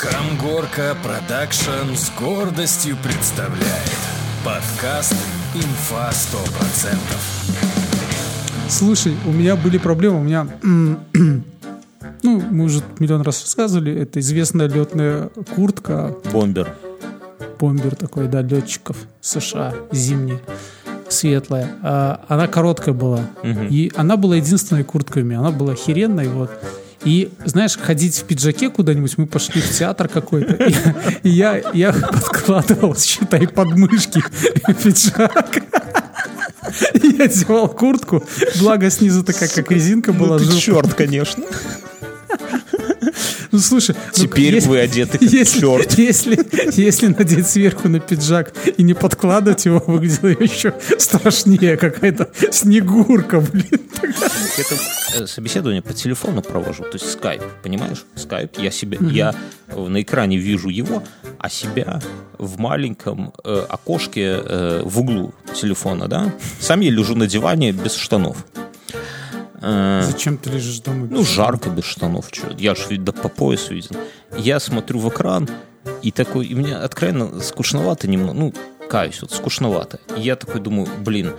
Камгорка Продакшн с гордостью представляет подкаст «Инфа 100%». Слушай, у меня были проблемы, у меня... Ну, мы уже миллион раз рассказывали, это известная летная куртка, Бомбер. бомбер такой, да, летчиков США, зимний, светлая. А, она короткая была. И она была единственной курткой у меня. Она была охеренной, вот. И, знаешь, ходить в пиджаке куда-нибудь, мы пошли в театр какой-то, и, и я, я подкладывал, считай, подмышки пиджак. Я одевал куртку, благо снизу такая, как резинка была. Ну ты черт, конечно. Ну, слушай, ну, Теперь если- вы одеты как если, черт. Если, если надеть сверху на пиджак и не подкладывать его, выглядело еще страшнее. Какая-то снегурка, блин. Это собеседование по телефону провожу, то есть скайп, понимаешь? Скайп, я себя, я э, на экране вижу его, а себя в маленьком э, окошке э, в углу телефона, да? Сам я лежу на диване без штанов. Э, Зачем ты лежишь дома? Ну, жарко без штанов, чё. Я же да по пояс виден. Я смотрю в экран, и такой, и мне откровенно скучновато немного, ну, каюсь, вот скучновато. И я такой думаю, блин,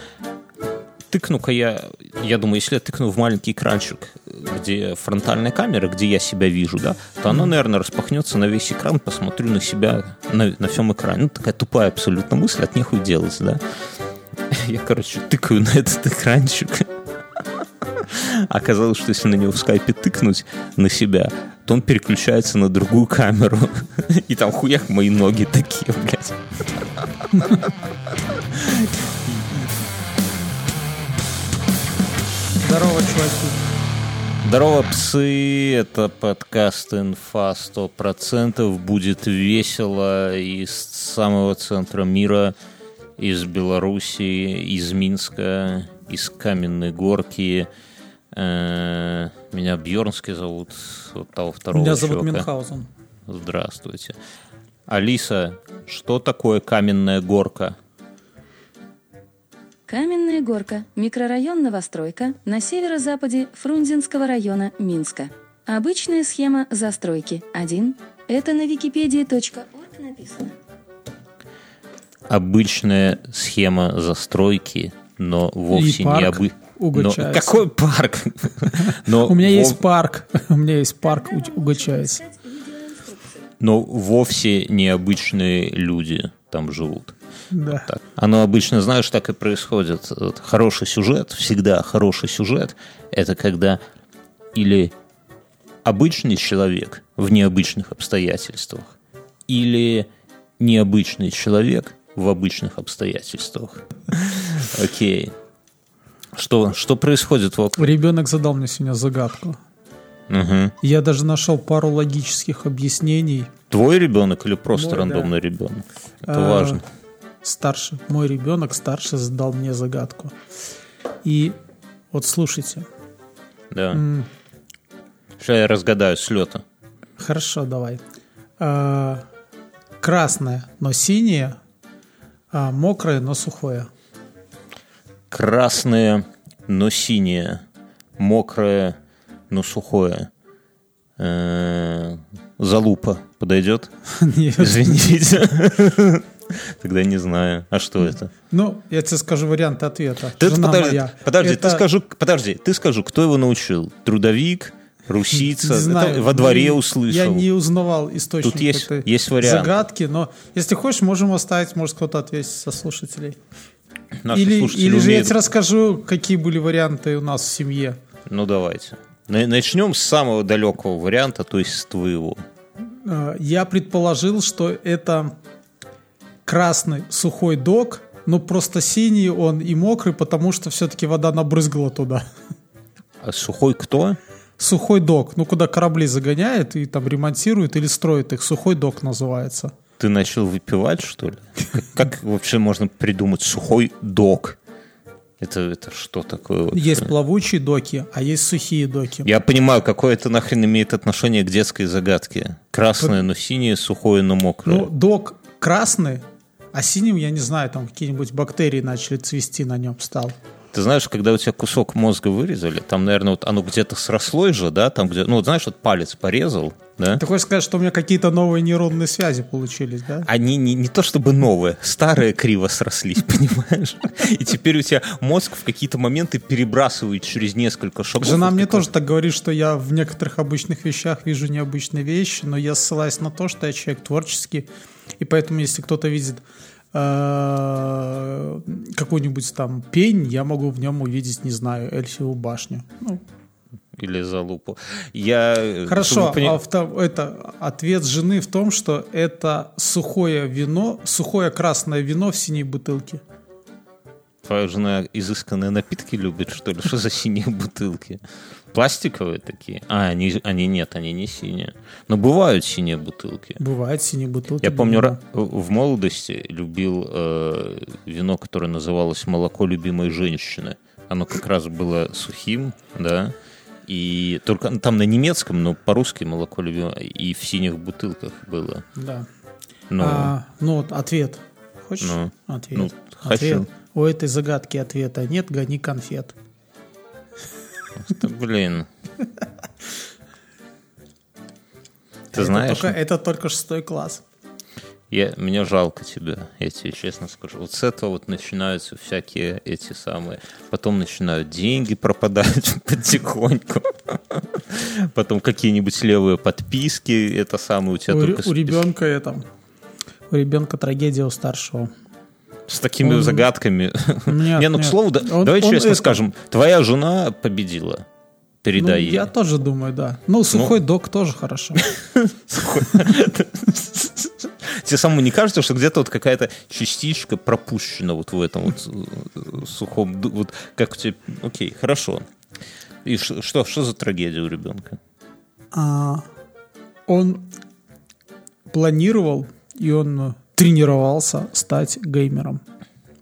тыкну-ка я, я думаю, если я тыкну в маленький экранчик, где фронтальная камера, где я себя вижу, да, то она, наверное, распахнется на весь экран, посмотрю на себя на, на всем экране. Ну, такая тупая абсолютно мысль, от нехуй делать, да. Я, короче, тыкаю на этот экранчик. Оказалось, что если на него в скайпе тыкнуть на себя, то он переключается на другую камеру. И там хуяк мои ноги такие, блядь. Здорово, чуваки. Здорово, псы! Это подкаст «Инфа 100%». Будет весело из самого центра мира, из Белоруссии, из Минска, из Каменной Горки. Э, Меня Бьернский зовут, вот того второго Меня зовут чувака. Мюнхгаузен. Здравствуйте. Алиса, что такое Каменная Горка? Каменная горка. Микрорайон Новостройка на северо-западе Фрунзенского района Минска. Обычная схема застройки. 1. Это на wikipedia.org написано. Обычная схема застройки, но вовсе И парк обы... Но какой парк? Но У меня вов- есть парк. У меня есть парк у- Угочаевца. Но вовсе необычные люди там живут. Да. Так. Оно обычно, знаешь, так и происходит. Вот Хороший сюжет, всегда хороший сюжет, это когда или обычный человек в необычных обстоятельствах, или необычный человек в обычных обстоятельствах. Окей. Что, что происходит вокруг? Ребенок задал мне сегодня загадку. Мгм. Я даже нашел пару логических объяснений. Твой ребенок или просто Мой, да. рандомный ребенок? Это А, важно. Старший, мой ребенок старший задал мне загадку. И вот слушайте. Да. Сейчас я разгадаю с лета. Хорошо, давай. А, красное, но синее, а мокрое, но сухое. Красное, но синее. Мокрое, но сухое. Э, Залупа подойдет? Нет. Извините. Тогда не знаю. А что это? Ну, я тебе скажу варианты ответа. Ты, Жена подожди, моя. подожди, Это- ты скажу, подожди, ты скажу, кто его научил? Трудовик, русица? Не Это знаю, во дворе не- услышал. Я не узнавал источник Тут есть- этой есть вариант. загадки, но если хочешь, можем оставить, может кто-то ответить со слушателей. Наши или слушатели или же я умеют- тебе расскажу, какие были варианты у нас в семье. Ну, давайте. На- Начнем с самого далекого варианта, то есть с твоего. Э, Я предположил, что это красный сухой док, но просто синий он и мокрый, потому что все-таки вода набрызгала туда. А сухой кто? Сухой док, ну куда корабли загоняют и там ремонтируют или строят их. Сухой док называется. Ты начал выпивать, что ли? Как, как вообще можно придумать сухой док? Это, это что такое? вообще? Есть плавучие доки, а есть сухие доки. Я понимаю, какое это нахрен имеет отношение к детской загадке. Красное, но синее, сухое, но мокрое. Ну, док красный, а синим, я не знаю, там какие-нибудь бактерии начали цвести на нем стал. Ты знаешь, когда у тебя кусок мозга вырезали, там, наверное, вот оно где-то срослось же, да, там где, ну, вот знаешь, вот палец порезал, да? Ты хочешь сказать, что у меня какие-то новые нейронные связи получились, да? Они не, не то чтобы новые, старые криво срослись, понимаешь? И теперь у тебя мозг в какие-то моменты перебрасывает через несколько шагов. Жена мне тоже так говорит, что я в некоторых обычных вещах вижу необычные вещи, но я ссылаюсь на то, что я человек творческий, и поэтому если кто-то видит э, какую-нибудь там пень, я могу в нем увидеть, не знаю, эльфивую башню. Ну, Или залупу. Я... э, Хорошо, чтобы пони- а вто- это ответ жены в том, что это сухое вино, сухое красное вино в синей бутылке. Твоя жена изысканные напитки любит, что ли? Что за синие бутылки? Пластиковые такие? А, они, они нет, они не синие. Но бывают синие бутылки. Бывает синие бутылки. Я помню, бывает. ра- в молодости любил э, вино, которое называлось «Молоко любимой женщины». Оно как раз было сухим, да, и только ну, там на немецком, но по-русски «Молоко любимой» и в синих бутылках было. Да. Но А, ну, вот ответ. Хочешь? Ну, ответ. ну, ответ. хочу. У этой загадки ответа нет, гони конфет. это, блин... Ты это знаешь, Только, это только шестой класс. Я, мне жалко тебя, я тебе честно скажу. Вот с этого вот начинаются всякие эти самые... Потом начинают деньги пропадать потихоньку. Потом какие-нибудь левые подписки. Это самое у тебя У, только... у ребенка это... У ребенка трагедия у старшего. С такими он- загадками. Нет, Не, ну, к нет. слову, да- Он- давай он честно это- скажем. Твоя жена победила. Ну, Передай ей. я тоже думаю, да. Ну, сухой дог тоже хорошо. Тебе самому не кажется, что где-то вот какая-то частичка пропущена вот в этом вот э, сухом... Вот как у тебя... Окей, хорошо. И что, что за трагедия у ребенка? А, он планировал и он тренировался стать геймером.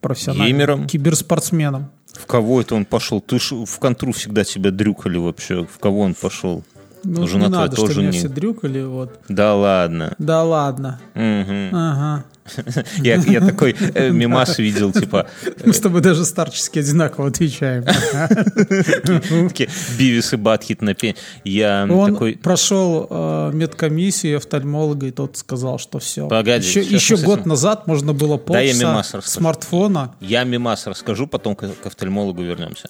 Профессиональным. Геймером? Киберспортсменом. В кого это он пошел? Ты ж в контру всегда тебя дрюкали вообще. В кого он пошел? Ну, Жена не надо, тоже меня не- все дрюкали, вот. Да ладно. Да ладно. Мгм. Ага. Я, я такой э, мимас видел, типа, Мы с тобой даже старчески одинаково отвечаем. Бивис и Батхит на пень. Я Он такой... прошел э, медкомиссию офтальмолога, и тот сказал, что все. Погоди, еще год назад можно было полчаса смартфона. Я мимас расскажу, потом к, к офтальмологу вернемся.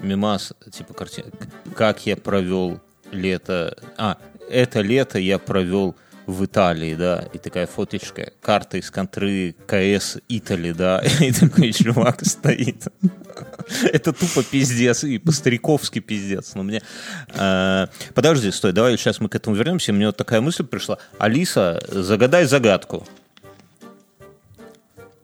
Мимас, типа картина. Как я провел лето... А, это лето я провел в Италии, да, и такая фоточка, карта из контры КС Итали, да, и такой чувак стоит. Это тупо пиздец, и по-стариковски пиздец. Но мне... а, Подожди, стой, давай сейчас мы к этому вернемся. Мне вот такая мысль пришла. Алиса, загадай загадку.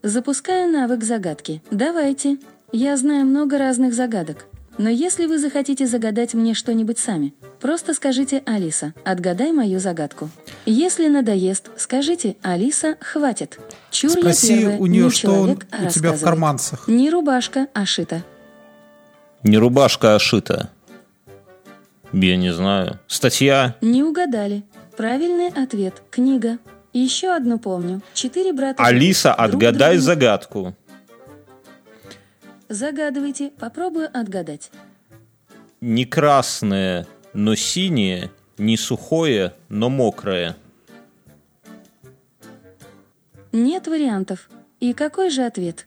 Запускаю навык загадки. Давайте. Я знаю много разных загадок. Но если вы захотите загадать мне что-нибудь сами, просто скажите «Алиса, отгадай мою загадку». Если надоест, скажите «Алиса, хватит». Чур я Спроси первая, у нее, не что он- человек, а у тебя в карманцах. Не рубашка, а шита. Не рубашка, а шита. Я не знаю. Статья. Не угадали. Правильный ответ – книга. И еще одну помню. Четыре брата. Алиса, друг отгадай другу- загадку. Загадывайте, попробую отгадать. Не красное, но синее, не сухое, но мокрое. Нет вариантов. И какой же ответ?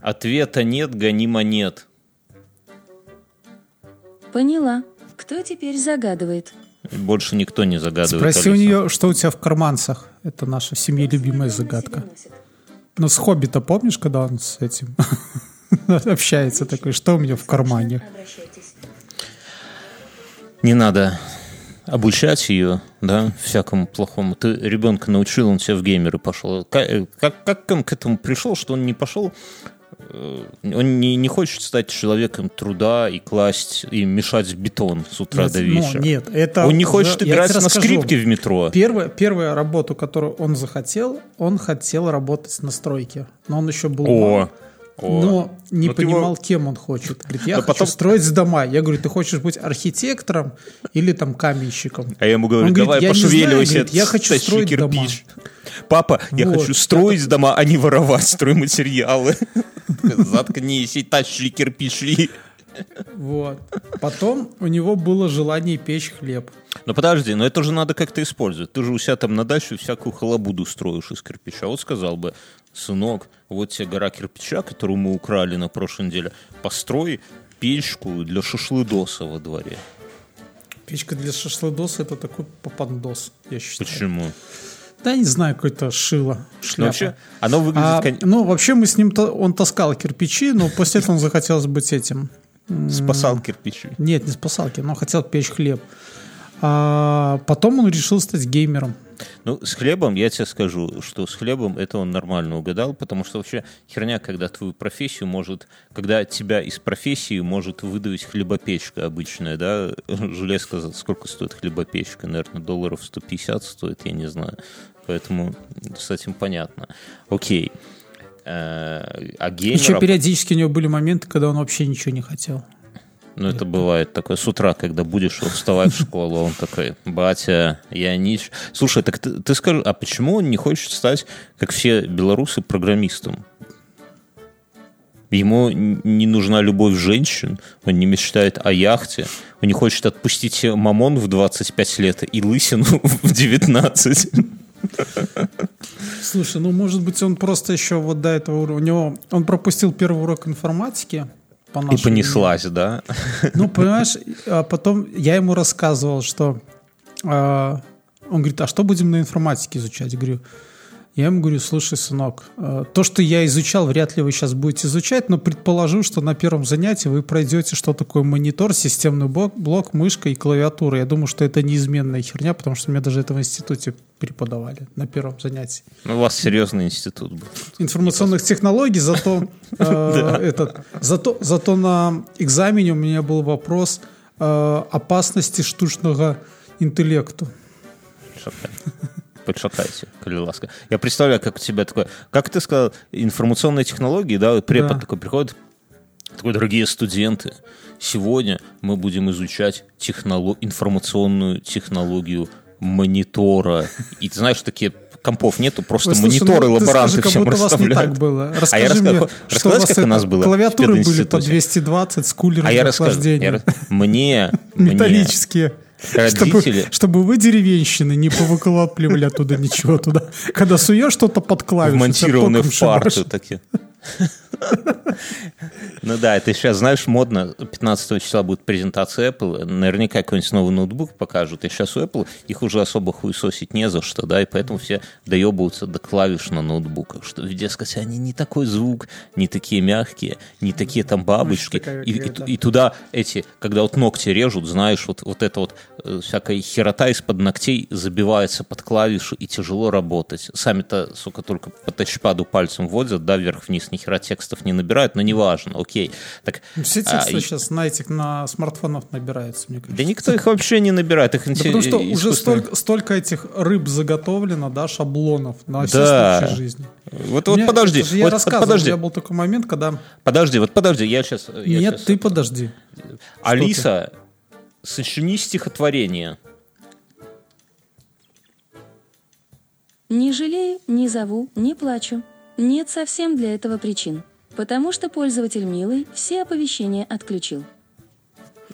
Ответа нет, гони монет. Поняла. Кто теперь загадывает? Больше никто не загадывает. Спроси у Алиса. нее, что у тебя в карманцах. Это наша в семье любимая загадка. Ну, с Хоббита помнишь, когда он с этим общается такой, что у меня в кармане? Не надо обучать ее, да, всякому плохому. Ты ребенка научил, он тебя в геймеры пошел. Как, как, как он к этому пришел, что он не пошел э, он не, не хочет стать человеком труда и класть, и мешать бетон с утра Нет, до ну, вечера. нет, это он не уже- хочет я играть на расскажу. скрипке в метро. Первая, первая работа, которую он захотел, он хотел работать на стройке. Но он еще был О, мал, о. но не ты понимал, его- кем он хочет. Говорит, я Но хочу потом- строить дома. Я говорю, ты хочешь быть архитектором или там каменщиком? А я ему говорю, Он говорит, давай я не знаю, пошевеливайся, говорит, я хочу строить дома. кирпич. Папа, я Вот. хочу строить дома, а не воровать стройматериалы. Заткнись и тащи кирпичи. Вот. Потом у него было желание печь хлеб. Но подожди, но это же надо как-то использовать. Ты же у себя там на даче всякую халабуду строишь из кирпича. Вот сказал бы, сынок, вот тебе гора кирпича, которую мы украли на прошлой неделе, построй печку для шашлыдоса во дворе. Печка для шашлыдоса это такой попандос, я считаю. Почему? Да не знаю, какое-то шило, Ну, шляпа. вообще, оно выглядит... А, кон- ну, вообще мы с ним, он таскал кирпичи, но после этого он захотелось быть этим. Спасал кирпичи. Нет, не спасалки, но хотел печь хлеб. А потом он решил стать геймером. Ну, с хлебом, я тебе скажу, что с хлебом это он нормально угадал, потому что вообще херня, когда твою профессию может, когда тебя из профессии может выдавить хлебопечка обычная, да, железка, сколько стоит хлебопечка, наверное, долларов 150 стоит, я не знаю, поэтому с этим понятно. Окей. Э, А Еще периодически у него были моменты, когда он вообще ничего не хотел. ну это бывает такое с утра, когда будешь вот вставать в школу, он такой, батя, я не... Слушай, так ты, ты скажи, а почему он не хочет стать, как все белорусы, программистом? Ему не нужна любовь женщин, он не мечтает о яхте, он не хочет отпустить мамон в 25 лет и лысину в 19. Слушай, ну может быть он просто еще вот до этого уровня. У него он пропустил первый урок информатики. По И нашему понеслась, да? Ну, понимаешь, а потом я ему рассказывал, что а, он говорит, а что будем на информатике изучать? Я говорю, я ему говорю, слушай, сынок, а, то, что я изучал, вряд ли вы сейчас будете изучать, но предположу, что на первом занятии вы пройдете, что такое монитор, системный блок, блок мышка и клавиатура. Я думаю, что это неизменная херня, потому что мне даже это в институте преподавали на первом занятии Ну, у вас серьезный институт был. информационных технологий, зато, э, этот, зато, зато на экзамене у меня был вопрос э, опасности штучного интеллекту. Шатай. Подшатайся, коли ласка. Я представляю, как у тебя такое... Как ты сказал, информационные технологии, да, препод Да. такой приходит, такой, дорогие студенты, сегодня мы будем изучать техноло- информационную технологию монитора. И ты знаешь, такие компов нету, просто слушай, мониторы ну, ты лаборанты скажи, как всем будто вас не расставляют. так было. А я Расскажи раска- мне, что рассказать, вас как у нас было клавиатуры были по пединституте? 220 с кулером А я расскажу. Я Мне, мне Металлические. Чтобы, родители... чтобы вы деревенщины не повыкладывали оттуда ничего туда. Когда суешь что-то под клавишу, вмонтированы тебя в парту такие. Ну да, это сейчас, знаешь, модно. 15 числа будет презентация Apple. Наверняка какой-нибудь новый ноутбук покажут. И сейчас у Apple их уже особо хуесосить не за что, да, и поэтому все доебываются до клавиш на ноутбуках, что, дескать, они не такой звук, не такие мягкие, не такие там бабочки. И, и- какая-то. и туда эти, когда вот ногти режут, знаешь, вот, вот это вот э, всякая херота из-под ногтей забивается под клавишу и тяжело работать. Сами-то, сука, только по тачпаду пальцем вводят, да, вверх-вниз, ни хера текстов не набирают, но неважно, окей. Так, Все а, тексты и- сейчас на этих на смартфонах набираются, мне кажется. да никто их вообще не набирает, их Да потому что уже столько, столько этих рыб заготовлено, да, шаблонов на все Да. случаи жизни. Вот, вот меня- подожди, это же я вот рассказывал, подожди, у меня был такой момент, когда... подожди, вот подожди, я сейчас... Нет, ты подожди. Алиса, сочини стихотворение. Не жалею, не зову, не плачу. Нет совсем для этого причин. Потому что пользователь милый все оповещения отключил.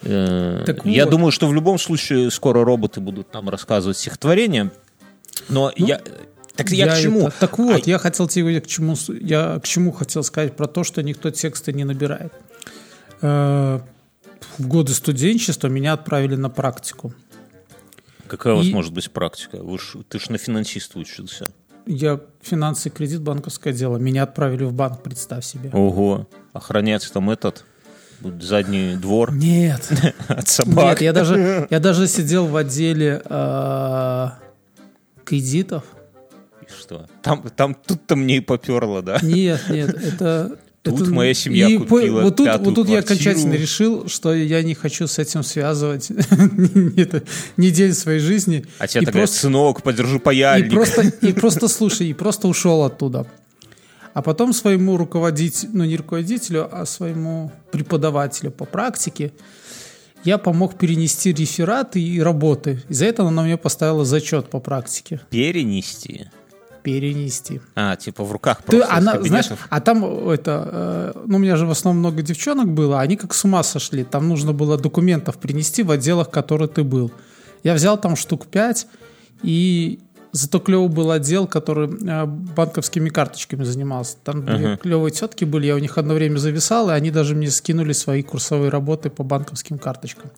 Э, Так Я вот. думаю, что в любом случае скоро роботы будут нам рассказывать стихотворение. Но я... Так я, к чему? Ну, это- так вот, А- я хотел тебе к чему, я к чему хотел сказать про то, что никто тексты не набирает. Э, В годы студенчества меня отправили на практику. Какая у вас И- может быть практика? Вы ж, ты ж на финансиста учился. Я финансы и кредит, банковское дело. Меня отправили в банк, представь себе. Ого. Охранять там этот задний двор Нет, от собак. нет, я даже, я даже сидел в отделе э, кредитов. И что? Там, там тут-то мне и поперло, да? Нет, нет, это... Тут это- моя семья и купила по- вот тут, пятую вот тут я квартиру. окончательно решил, что я не хочу с этим связывать день своей жизни. А тебе И говорят, просто- сынок, подержи И паяльник. просто, и просто слушай, и просто ушел оттуда. А потом своему руководителю, ну не руководителю, а своему преподавателю по практике я помог перенести рефераты и работы. И за это она мне поставила зачет по практике. Перенести. Перенести. А, типа в руках Ты, просто из она, кабинетов? знаешь, а там это, э, ну, у меня же в основном много девчонок было, они как с ума сошли. Там нужно было документов принести в отделах, в которых ты был. Я взял там штук пять, и зато клевый был отдел, который э, банковскими карточками занимался. Там две клевые тетки были, я у них одно время зависал, и они даже мне скинули свои курсовые работы по банковским карточкам.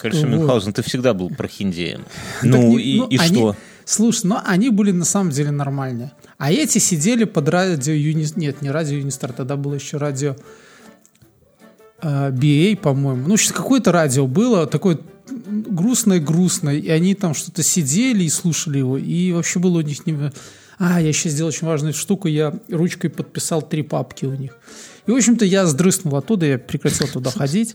Короче. Мюнхгаузен, ты всегда был прохиндеем. Ну и, ну, и они- что? Слушай, ну они были на самом деле нормальные. А эти сидели под радио Юни... Нет, не радио Юнистар, тогда было еще радио э, BA, по-моему. Ну, что какое-то радио было, такое грустное-грустное, и они там что-то сидели и слушали его, и вообще было у них не... А, я еще сделал очень важную штуку, я ручкой подписал три папки у них. И, в общем-то, я сдрыснул оттуда, я прекратил туда ходить.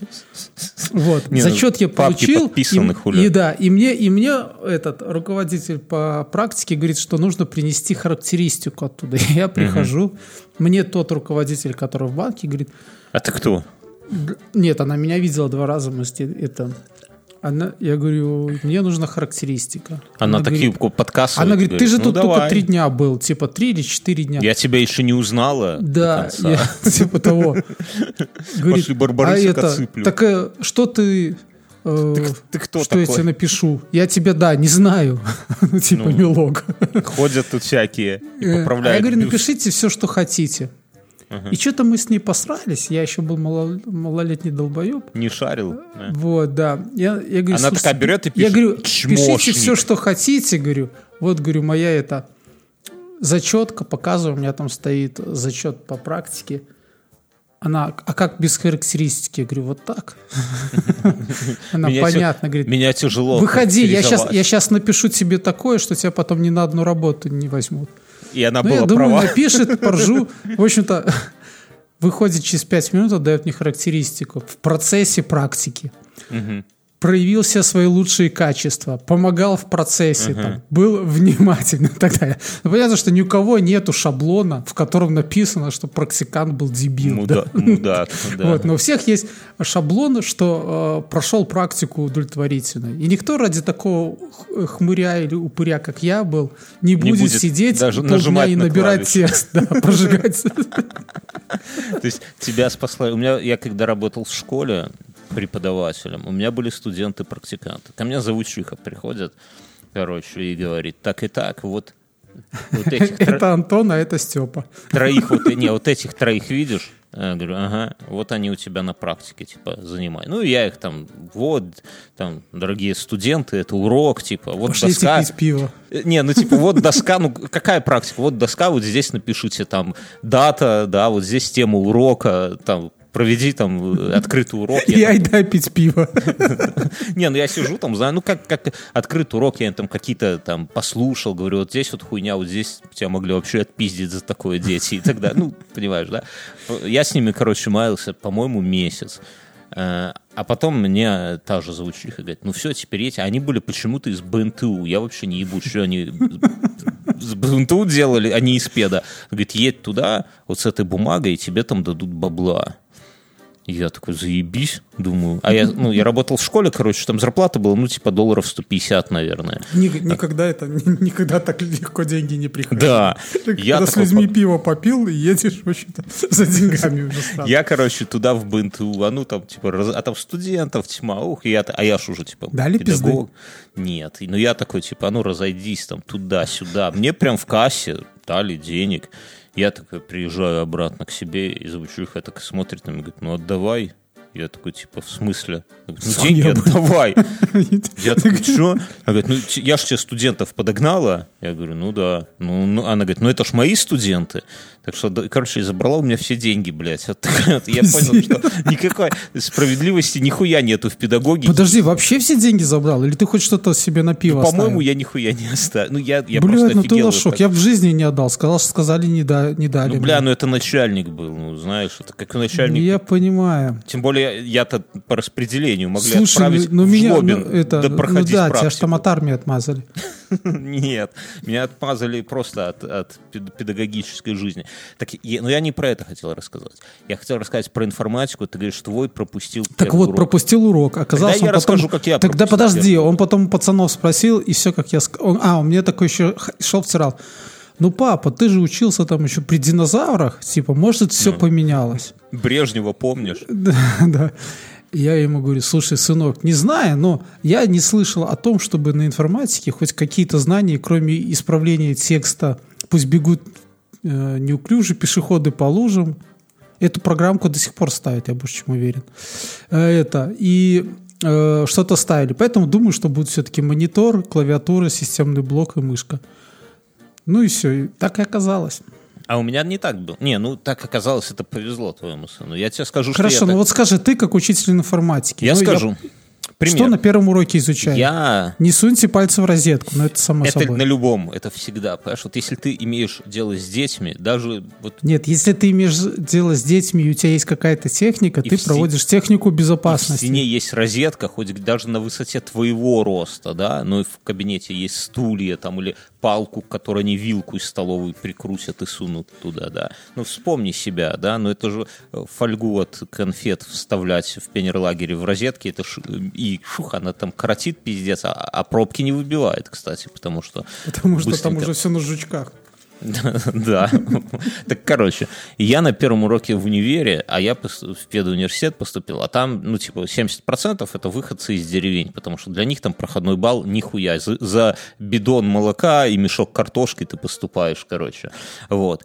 Вот. Не, Зачет я получил. и, и да, и мне, и мне этот руководитель по практике говорит, что нужно принести характеристику оттуда. И я прихожу, мне тот руководитель, который в банке, говорит, А ты кто? «Д- нет, она меня видела два раза, мы с это... Она, я говорю, мне нужна характеристика. Она, такие говорит, подкасты. она говорит, ты же ну, тут только давай. три дня был, типа три или четыре дня. Я тебя еще не узнала. Да, я, типа того. Говорит, Пошли а это, отсыплю». так э, что ты... э, ты кто что я такой? тебе напишу? Я тебя, да, не знаю. Ну, Типа Ну, милок. Ходят тут всякие и Э, А поправляют. я говорю, напишите все, что хотите. И что-то мы с ней посрались. Я еще был мало- малолетний долбоеб. Не шарил. да. Вот, да. Я, я говорю, Она «Слушайте, такая берет и Я пишет, говорю, «Чмошник». пишите все, что хотите, говорю. Вот, говорю, моя это зачетка, показываю, у меня там стоит зачет по практике. Она, а как без характеристики? Я говорю, вот так. Она понятно, говорит, Меня тяжело выходи, я я сейчас напишу тебе такое, что тебя потом ни на одну работу не возьмут. И она Ну, была я думаю, права. напишет, поржу. В общем-то, выходит через 5 минут, отдает мне характеристику. В процессе практики. Проявил все свои лучшие качества, помогал в процессе, там, был внимательным и так далее. Ну, понятно, что ни у кого нету шаблона, в котором написано, что практикант был дебил. да. Муда- Мудак. да. Вот, но у всех есть шаблон, что э, прошел практику удовлетворительно. И никто ради такого хмыря или упыря, как я был, не будет, будет сидеть даже полдня и на набирать клавиши. текст, да, прожигать. То есть тебя спасла. У меня, я когда работал в школе преподавателем, у меня были студенты-практиканты. Ко мне завучиха приходят, короче, и говорит, так и так, вот, вот этих тро- Это Антон, а это Степа. троих, вот, не, вот этих троих видишь? Я говорю, ага, вот они у тебя на практике, типа, занимай. Ну, я их там, вот, там, дорогие студенты, это урок, типа, вот Пошлите доска. пить пиво. Э, Не, ну типа вот доска, ну какая практика? Вот доска, вот здесь напишите там дата, да, вот здесь тема урока, там проведи там э, открытый урок. Я айда пить пиво. не, ну я сижу там, знаю, ну как, как открытый урок, я там какие-то там послушал, говорю, вот здесь вот хуйня, вот здесь тебя могли вообще отпиздить за такое дети и так далее. Ну, понимаешь, да? Я с ними, короче, маялся, по-моему, месяц. Э, А потом мне та же заучиха говорит, ну все, теперь эти, они были почему-то из БНТУ, я вообще не ебу, что они с БНТУ делали, а не из педа. Говорит, едь туда, вот с этой бумагой, и тебе там дадут бабла. Я такой, заебись, думаю. А я, ну, я работал в школе, короче, там зарплата была, ну, типа, долларов 150, наверное. Ни- Никогда это, ни- никогда так легко деньги не приходят. Да. Ты Я Когда с людьми пиво попил, и едешь, в общем-то, за деньгами уже сразу. Я, короче, туда в БНТУ, а ну там, типа, раз- а там студентов тьма, ух, и я, а я ж уже, типа, Дали педагог. Нет, и- ну я такой, типа, а ну разойдись там туда-сюда. Мне прям в кассе дали денег. Я такой приезжаю обратно к себе, и звучуха так смотрит на меня, говорит, ну отдавай. Я такой, типа, в смысле? Говорю, Ну, деньги отдавай. Я такой, что? Она говорит, ну, я ж тебе студентов подогнала. Я говорю, ну да. Ну, ну, она говорит, ну это ж мои студенты. Так что, короче, забрала у меня все деньги, блядь. Вот. Я понял, что никакой справедливости нихуя нету в педагогике. Подожди, вообще все деньги забрал? Или ты хоть что-то себе на пиво По-моему, оставил? я нихуя не оставил. Ну, я, я просто Блядь, ну ты лошок. Я в жизни не отдал. Сказал, что сказали, не, да, не дали. Ну, бля, мне. ну это начальник был, ну, знаешь, это как начальник. Я понимаю. Тем более я, я-то по распределению могли Слушай, отправить ну, ну в меня, Жлобин, ну, это, да ну проходить да, тебя же практику. там от армии отмазали. Нет, меня отмазали просто от, от пед- педагогической жизни. Так, я, но я не про это хотел рассказать. Я хотел рассказать про информатику. Ты говоришь, твой пропустил Так вот, урок. пропустил урок. Оказалось, Тогда я он потом- расскажу, как я Тогда подожди, он потом у пацанов спросил, и все, как я сказал. А, он мне такой еще шел втирал. Ну, папа, ты же учился там еще при динозаврах. Типа, может, все Ну. поменялось. Брежнева помнишь? Да, да. Я ему говорю, слушай, сынок, не знаю, но я не слышал о том, чтобы на информатике хоть какие-то знания, кроме исправления текста, пусть бегут э, неуклюже пешеходы по лужам. Эту программку до сих пор ставят, я больше чем уверен. Э, это, и э, что-то ставили. Поэтому думаю, что будет все-таки монитор, клавиатура, системный блок и мышка. Ну и все, и так и оказалось. А у меня не так было. Не, ну так оказалось, это повезло твоему сыну. Я тебе скажу, Хорошо, что я ну так- вот скажи, ты как учитель информатики. Я ну, скажу. Пример. Что на первом уроке изучаем? Я Не суньте пальцы в розетку, но это само Это собой. на любом, это всегда. Понимаешь, вот если ты имеешь дело с детьми, даже вот Нет, если ты имеешь дело с детьми, и у тебя есть какая-то техника, И ты в си- проводишь технику в безопасности. стене есть розетка, хоть даже на высоте твоего роста, да, но и в кабинете есть стулья там или палку, к которой они вилку из столовой прикрутят и сунут туда, да. Ну, вспомни себя, да, но это же э, фольгу от конфет вставлять в пионерлагере в розетке, это ш- и шух, она там коротит пиздец, а, а пробки не выбивает, кстати, потому что... Потому что там быстренько- уже все на жучках. Да. Так, короче, я на первом уроке в универе, а я в педуниверситет поступил, а там, ну, типа, 70% это выходцы из деревень, потому что для них там проходной балл нихуя. За бидон молока и мешок картошки ты поступаешь, короче. Вот.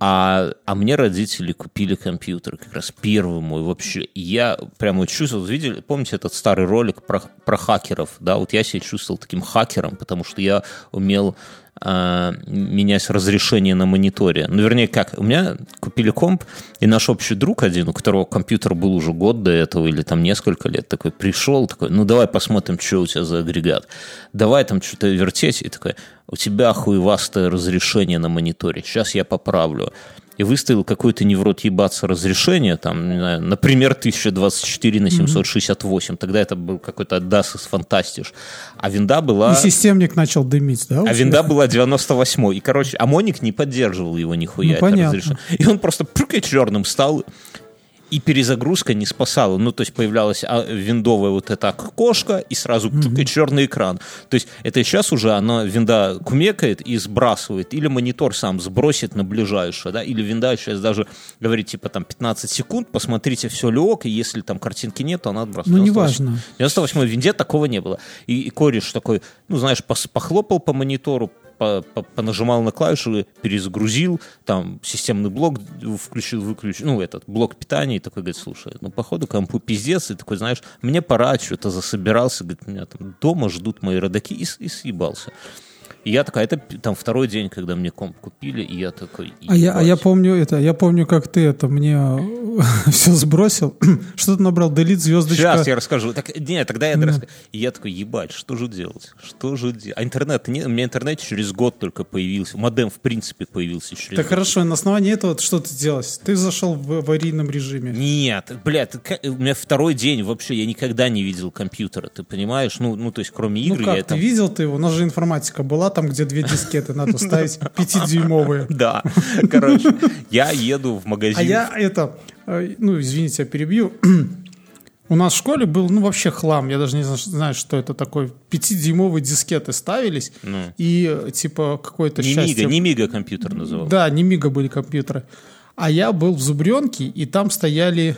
А, а мне родители купили компьютер, как раз первый мой вообще. И я прямо чувствовал, видели, помните этот старый ролик про, про хакеров, да, вот я себя чувствовал таким хакером, потому что я умел менять разрешение на мониторе. Ну, вернее, как, у меня купили комп, и наш общий друг один, у которого компьютер был уже год до этого, или там несколько лет, такой пришел, такой, ну, давай посмотрим, что у тебя за агрегат. Давай там что-то вертеть, и такой, у тебя хуевастое разрешение на мониторе, сейчас я поправлю. И выставил какое-то не в рот ебаться разрешение, там, не знаю, например, 1024 на 768. Тогда это был какой-то DAS из Фантастиш. А винда была... И системник начал дымить, да? А винда была 98 И, короче, а Моник не поддерживал его нихуя. Ну, это понятно. разрешение. И он просто прыгай черным стал. И перезагрузка не спасала. Ну, то есть появлялась а, виндовая вот эта окошко, и сразу mm черный экран. То есть это сейчас уже она, винда кумекает и сбрасывает. Или монитор сам сбросит на ближайшее, да, или винда сейчас даже говорит, типа, там, 15 секунд, посмотрите, все ли ок, и если там картинки нет, то она отбрасывает. Ну, 98. неважно. В 98 винде такого не было. И, и кореш такой, ну, знаешь, пос- похлопал по монитору, по- по- понажимал на клавиши, перезагрузил, там, системный блок включил, выключил, ну, этот, блок питания, и такой, говорит, слушай, ну, походу, компу пиздец, и такой, знаешь, мне пора, что-то засобирался, говорит, меня там дома ждут мои родаки, и, и съебался. И я такой, это там второй день, когда мне комп купили, и я такой, А я, а я помню это, я помню, как ты это мне все сбросил. Что ты набрал? Делит звездочка. Сейчас я расскажу. Так, нет, тогда я расскажу. И я такой, ебать, что же делать? Что же делать? А интернет, не, у меня интернет через год только появился. Модем, в принципе, появился через Так год. хорошо, на основании этого что ты делать? Ты зашел в аварийном режиме. Нет, блядь, у меня второй день вообще, я никогда не видел компьютера, ты понимаешь? Ну, ну то есть, кроме Ну игр, как, я ты там... видел ты его? У нас же информатика была, там, где две дискеты надо ставить, пятидюймовые. Да, короче, я еду в магазин. А я это, э, ну, извините, я перебью. У нас в школе был, ну, вообще хлам. Я даже не зна- знаю, что это такое. Пятидюймовые дискеты ставились. И, э, типа, какое-то Не Мига, счастье. не Мига компьютер называл. Да, не Мига были компьютеры. А я был в Зубренке, и там стояли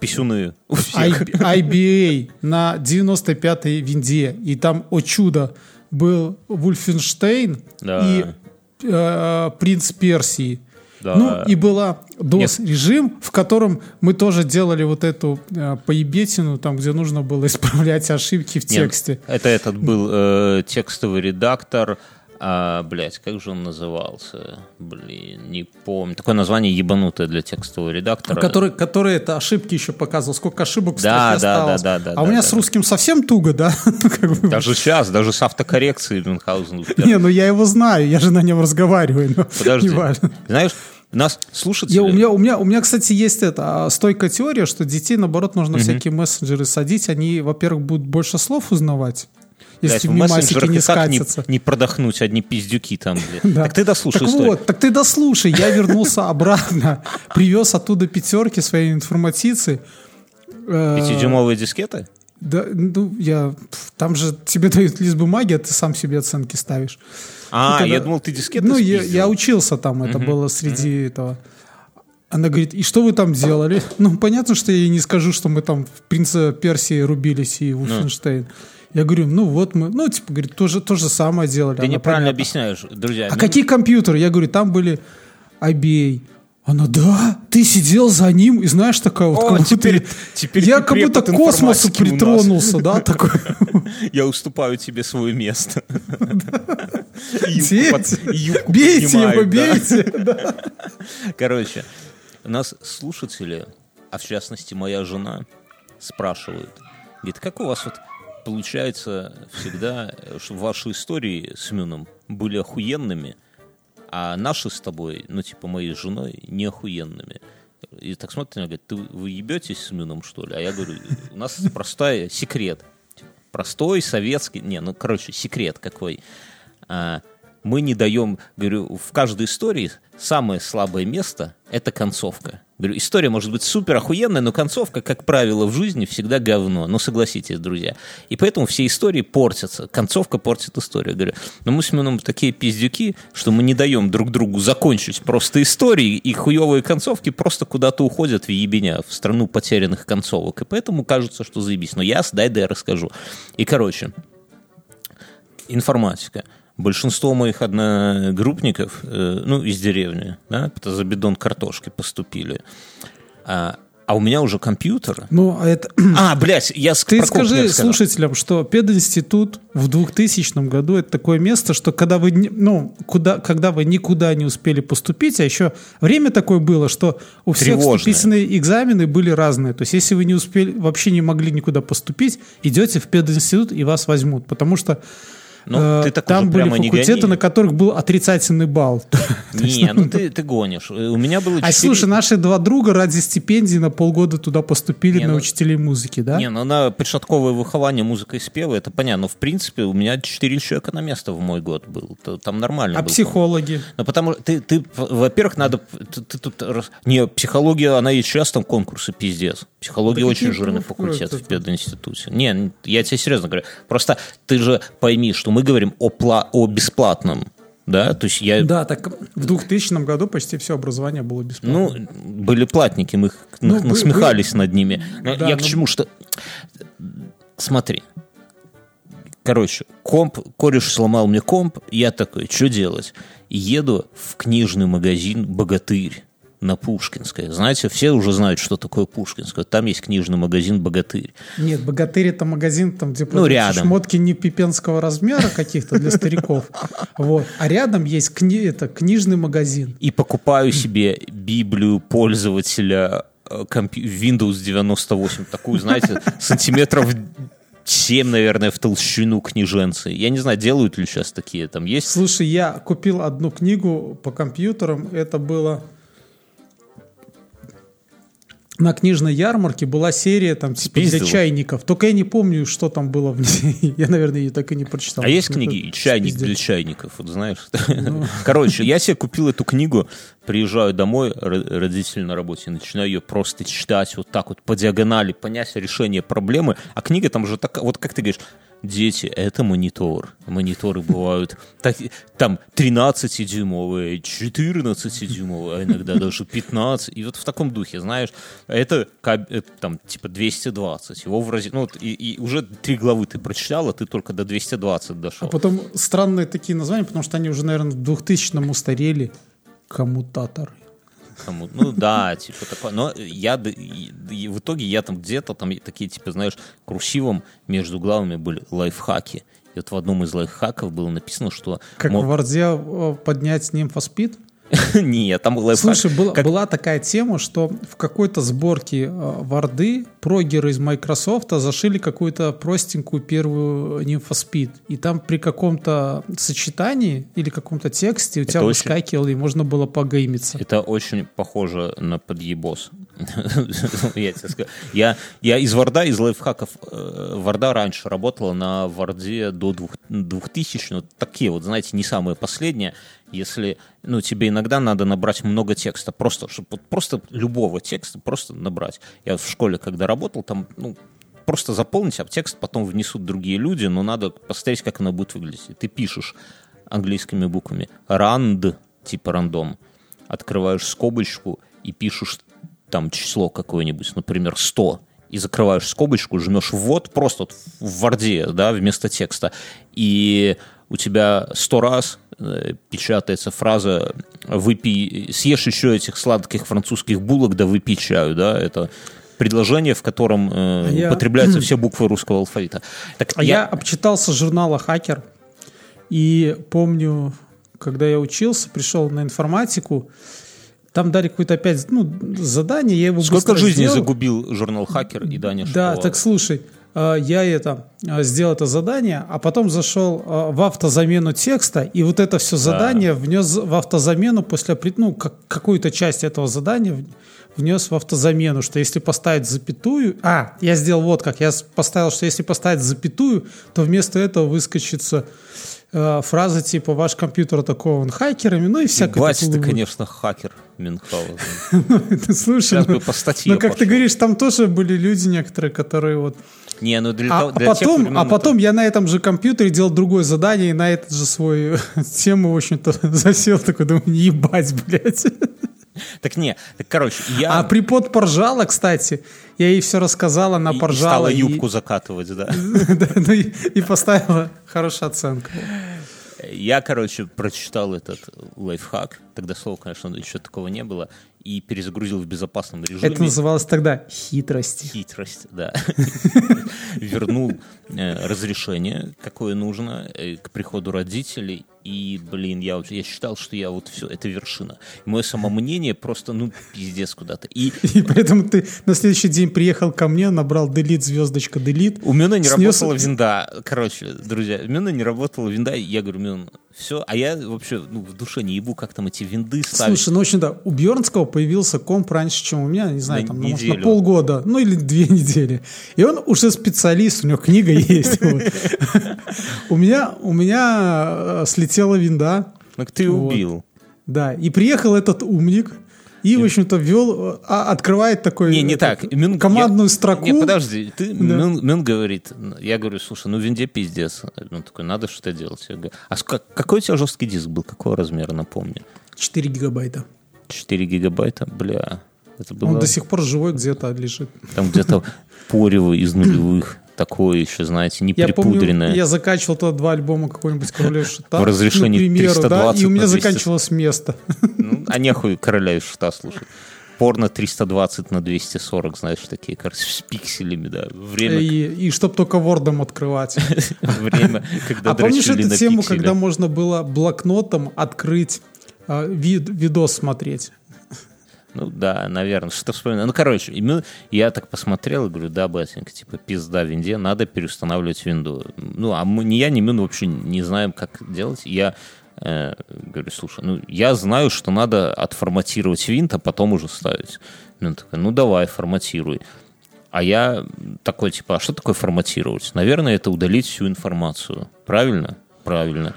Писюны IBA на 95-й винде. И там, о чудо, был Вульфенштейн Да. и э, принц Персии. Да. Ну, и была DOS-режим, в котором мы тоже делали вот эту э, поебетину, там, где нужно было исправлять ошибки в Нет, тексте. это этот был э, текстовый редактор. А, блядь, как же он назывался? Блин, не помню. Такое название ебанутое для текстового редактора. Который, который это ошибки еще показывал, сколько ошибок в Да, да, осталось. да, да, а да, у меня да, с да. русским совсем туго, да? Бы. Даже сейчас, даже с автокоррекцией Мюнхгаузен. Не, ну я его знаю, я же на нем разговариваю, Подожди. Знаешь, Нас слушатели... Я, у, меня, у, меня, у меня, кстати, есть это а, стойкая теория, что детей, наоборот, нужно всякие мессенджеры садить. Они, во-первых, будут больше слов узнавать. Если Блядь, в мессенджерах не так не, не продохнуть одни пиздюки там, блядь. Да. Так ты дослушай Так историю. вот, так ты дослушай. Я вернулся обратно, привез оттуда пятерки своей информатицы. Э, Пятидюймовые дискеты? Да, ну, я... Там же тебе дают лист бумаги, а ты сам себе оценки ставишь. А, когда- я думал, ты дискеты Ну, я, я учился там, это было среди этого. Она говорит, и что вы там делали? Ну, понятно, что я ей не скажу, что мы там в «Принца Персии» рубились и Wolfenstein. Я говорю, ну вот мы, ну, типа, говорит, то же, то же самое делали. Ты Она, неправильно понятно. объясняешь, друзья. А Ну, какие компьютеры? Я говорю, там были IBA. Она, да, ты сидел за ним, и знаешь, такая вот... О, как будто теперь- я- теперь я ты как будто к космосу притронулся, да, такой. Я уступаю тебе свое место. Бейте его, бейте. Короче, у нас слушатели, а в частности моя жена, спрашивают, говорит, как у вас вот получается всегда, э, что ваши истории с Мюном были охуенными, а наши с тобой, ну типа моей женой, не охуенными. И так смотрит на меня, говорит, ты, вы ебетесь с Мюном, что ли? А я говорю, у нас простой секрет. Простой, советский, не, ну, короче, секрет какой. А, мы не даем, говорю, в каждой истории самое слабое место – это концовка. Говорю, история может быть супер охуенная, но концовка, как правило, в жизни всегда говно. Ну, согласитесь, друзья. И поэтому все истории портятся. Концовка портит историю. Говорю, но мы с Мином такие пиздюки, что мы не даем друг другу закончить просто истории, и хуевые концовки просто куда-то уходят в ебеня, в страну потерянных концовок. И поэтому кажется, что заебись. Но я, дай да я расскажу. И, короче, информатика. Большинство моих одногруппников, э, ну, из деревни, да, за бидон картошки поступили. А, а у меня уже компьютер. Ну, а это... А, блядь, я Ты скажи слушателям, что пединститут в 2000 году это такое место, что когда вы, ну, куда, когда вы никуда не успели поступить, а еще время такое было, что у всех Тревожное. вступительные экзамены были разные. То есть, если вы не успели, вообще не могли никуда поступить, идете в пединститут и вас возьмут, потому что Ну, э, ты так там уже были прямо не факультеты, гони. на которых был отрицательный балл. Не, ну ты, ты гонишь. Э, У меня было А четыре- слушай, наши два друга ради стипендии на полгода туда поступили Не, на ну- учителей музыки, да? Не, ну на початковое выхование музыкой спела, это понятно. Но в принципе у меня 4 человека на место в мой год был. Там нормально а был. психологи? Ну, потому что ты, ты, во-первых, надо... Ты, ты тут... Не, психология, она и сейчас там конкурсы пиздец. Психология Да очень жирный факультет в пединституте. Не, я тебе серьезно говорю. Просто ты же пойми, что мы говорим о, пла- о бесплатном. Да, то есть я... Да, так в 2000 году почти все образование было бесплатно. Ну, были платники, мы их Ну, на- вы- насмехались над ними. Но Да, я к ну- чему, что... Смотри. Короче, комп, кореш сломал мне комп, я такой, что делать? Еду в книжный магазин «Богатырь» на Пушкинской. Знаете, все уже знают, что такое Пушкинская. Там есть книжный магазин «Богатырь». Нет, «Богатырь» — это магазин, там, где Ну, продаются рядом. шмотки не пипенского размера каких-то для стариков. Вот. А рядом есть кни... это, книжный магазин. И покупаю себе Библию пользователя э, компью- Windows 98. Такую, знаете, сантиметров 7, наверное, в толщину книженцы. Я не знаю, делают ли сейчас такие. Там есть Слушай, я купил одну книгу по компьютерам. Это было... На книжной ярмарке была серия там типа для Спиздил? чайников. Только я не помню, что там было в ней. Я, наверное, ее так и не прочитал. А есть книги «Чайник спиздец. для чайников», вот знаешь. Ну. Короче, я себе купил эту книгу, приезжаю домой, ро- родители на работе, начинаю ее просто читать вот так вот по диагонали, понять решение проблемы. А книга там же такая, вот как ты говоришь, дети, это монитор. Мониторы бывают так- там 13-дюймовые, 14-дюймовые, а иногда даже 15. И вот в таком духе, знаешь, это, это там типа 220. Его в разе- ну, вот и, и уже три главы ты прочитал, а ты только до 220 дошел. А потом странные такие названия, потому что они уже, наверное, в 2000-м устарели. Коммутаторы. Кому- Ну да, типа такое. Но я в итоге я там где-то там такие, типа, знаешь, курсивом между главами были лайфхаки. И вот в одном из лайфхаков было написано, что Как мо- в Варде э, поднять нимфоспид? Нет, там лайфхак. Слушай, была, как- была такая тема, что в какой-то сборке э, Варды прогеры из Microsoft зашили какую-то простенькую первую Nymphospid. И там при каком-то сочетании или каком-то тексте у тебя очень- выскакивало, и можно было погеймиться. Это очень похоже на подъебос. я тебе скажу. Я, я из Варда, из лайфхаков э, Варда раньше работала на Варде до двух- 2000, ну, такие вот, знаете, не самые последние. Если, ну, тебе иногда надо набрать много текста, просто, чтобы вот просто любого текста просто набрать. Я в школе, когда работал, там, ну, просто заполнить, а текст потом внесут другие люди, но надо посмотреть, как оно будет выглядеть. И ты пишешь английскими буквами rand, типа рандом, открываешь скобочку и пишешь там число какое-нибудь, например, 100, и закрываешь скобочку, жмешь ввод просто вот в Варде, да, вместо текста, и у тебя сто раз печатается фраза «выпей, съешь еще этих сладких французских булок, да выпей чаю», да, это предложение, в котором э, А я- употребляются все буквы русского алфавита. Так А я, обчитался журнала «Хакер», и помню, когда я учился, пришел на информатику, там дали какое-то опять ну, задание, я его Сколько жизней сделал. загубил журнал «Хакер» и Даня Да, Шаповалов? так слушай, э, я это э, сделал это задание, а потом зашел э, в автозамену текста, и вот это все задание внес в автозамену после ну, как- какую-то часть этого задания внес в автозамену, что если поставить запятую... А, я сделал вот как. Я поставил, что если поставить запятую, то вместо этого выскочится э, фраза типа «Ваш компьютер атакован хакерами», ну и всякое Бать, ты, конечно, хакер Мюнхгаузен. Ты слушай, ну, ну, как ты говоришь, там тоже были люди некоторые, которые вот Не, ну для, а, того- а для тех потом, времен а это- потом я на этом же компьютере делал другое задание и на этот же свой тему, в общем-то, засел такой, думаю, ебать, блядь. Так не, так, короче, я... А припод поржала, кстати, я ей все рассказала, она и- и поржала. стала и- юбку закатывать, да. Ну и и поставила хорошую оценку. Я, короче, прочитал этот лайфхак, тогда слова, конечно, еще такого не было, и перезагрузил в безопасном режиме. Это называлось тогда хитрости. Хитрость, да. Вернул э, разрешение, какое нужно, э, к приходу родителей. И, блин, я, я считал, что я вот все, это вершина. Мое самомнение просто, ну, пиздец куда-то. И И поэтому ты на следующий день приехал ко мне, набрал delete, звездочка, delete. У меня не снес- работала винда. Короче, друзья, у меня не работала винда. Я говорю, Мюн, все. А я вообще ну, в душе не ебу, как там эти винды ставить. Слушай, ну, в общем-то, у Бьернского появился комп раньше, чем у меня, не знаю, На там, ну, может, на полгода, ну, или две недели. И он уже специалист, у него книга есть. У меня, у меня э, слетела винда, ну, ты убил. да, и приехал этот умник, и, в общем-то, ввел, э, а, открывает такой Не, не э, так. Мюн- командную я- строку. Не, подожди. Ты, Мюн, Мюн говорит, я говорю, слушай, ну винде пиздец. Он такой, надо что-то делать. Я говорю, а какой у тебя жесткий диск был? Какого размера, напомни? 4 гигабайта. 4 гигабайта? Бля. Это было Он до сих пор живой где-то лежит. там где-то порево из нулевых. Такое еще, знаете, не Я помню, припудренное. я закачивал туда два альбома какой-нибудь Короля и Шута. В разрешении к примеру, да, 320 и у меня на 200. заканчивалось место. Ну, а нехуй короля из шута слушать. Порно 320 на 240, знаешь, такие, кажется, с пикселями, да. Время, И, и чтоб только вордом открывать. время когда А помнишь эту тему, когда можно было блокнотом открыть а, вид, видос смотреть? Ну да, наверное, что вспоминаю. Ну, короче, я так посмотрел и говорю, да, батенька, типа, пизда винде, надо переустанавливать винду. Ну, а мы, ни я, ни Мюн вообще не знаем, как делать. Я э, говорю, слушай, ну, я знаю, что надо отформатировать винт, а потом уже ставить. Мюн такой, ну, давай, форматируй. А я такой, типа, а что такое форматировать? Наверное, это удалить всю информацию. Правильно? Правильно.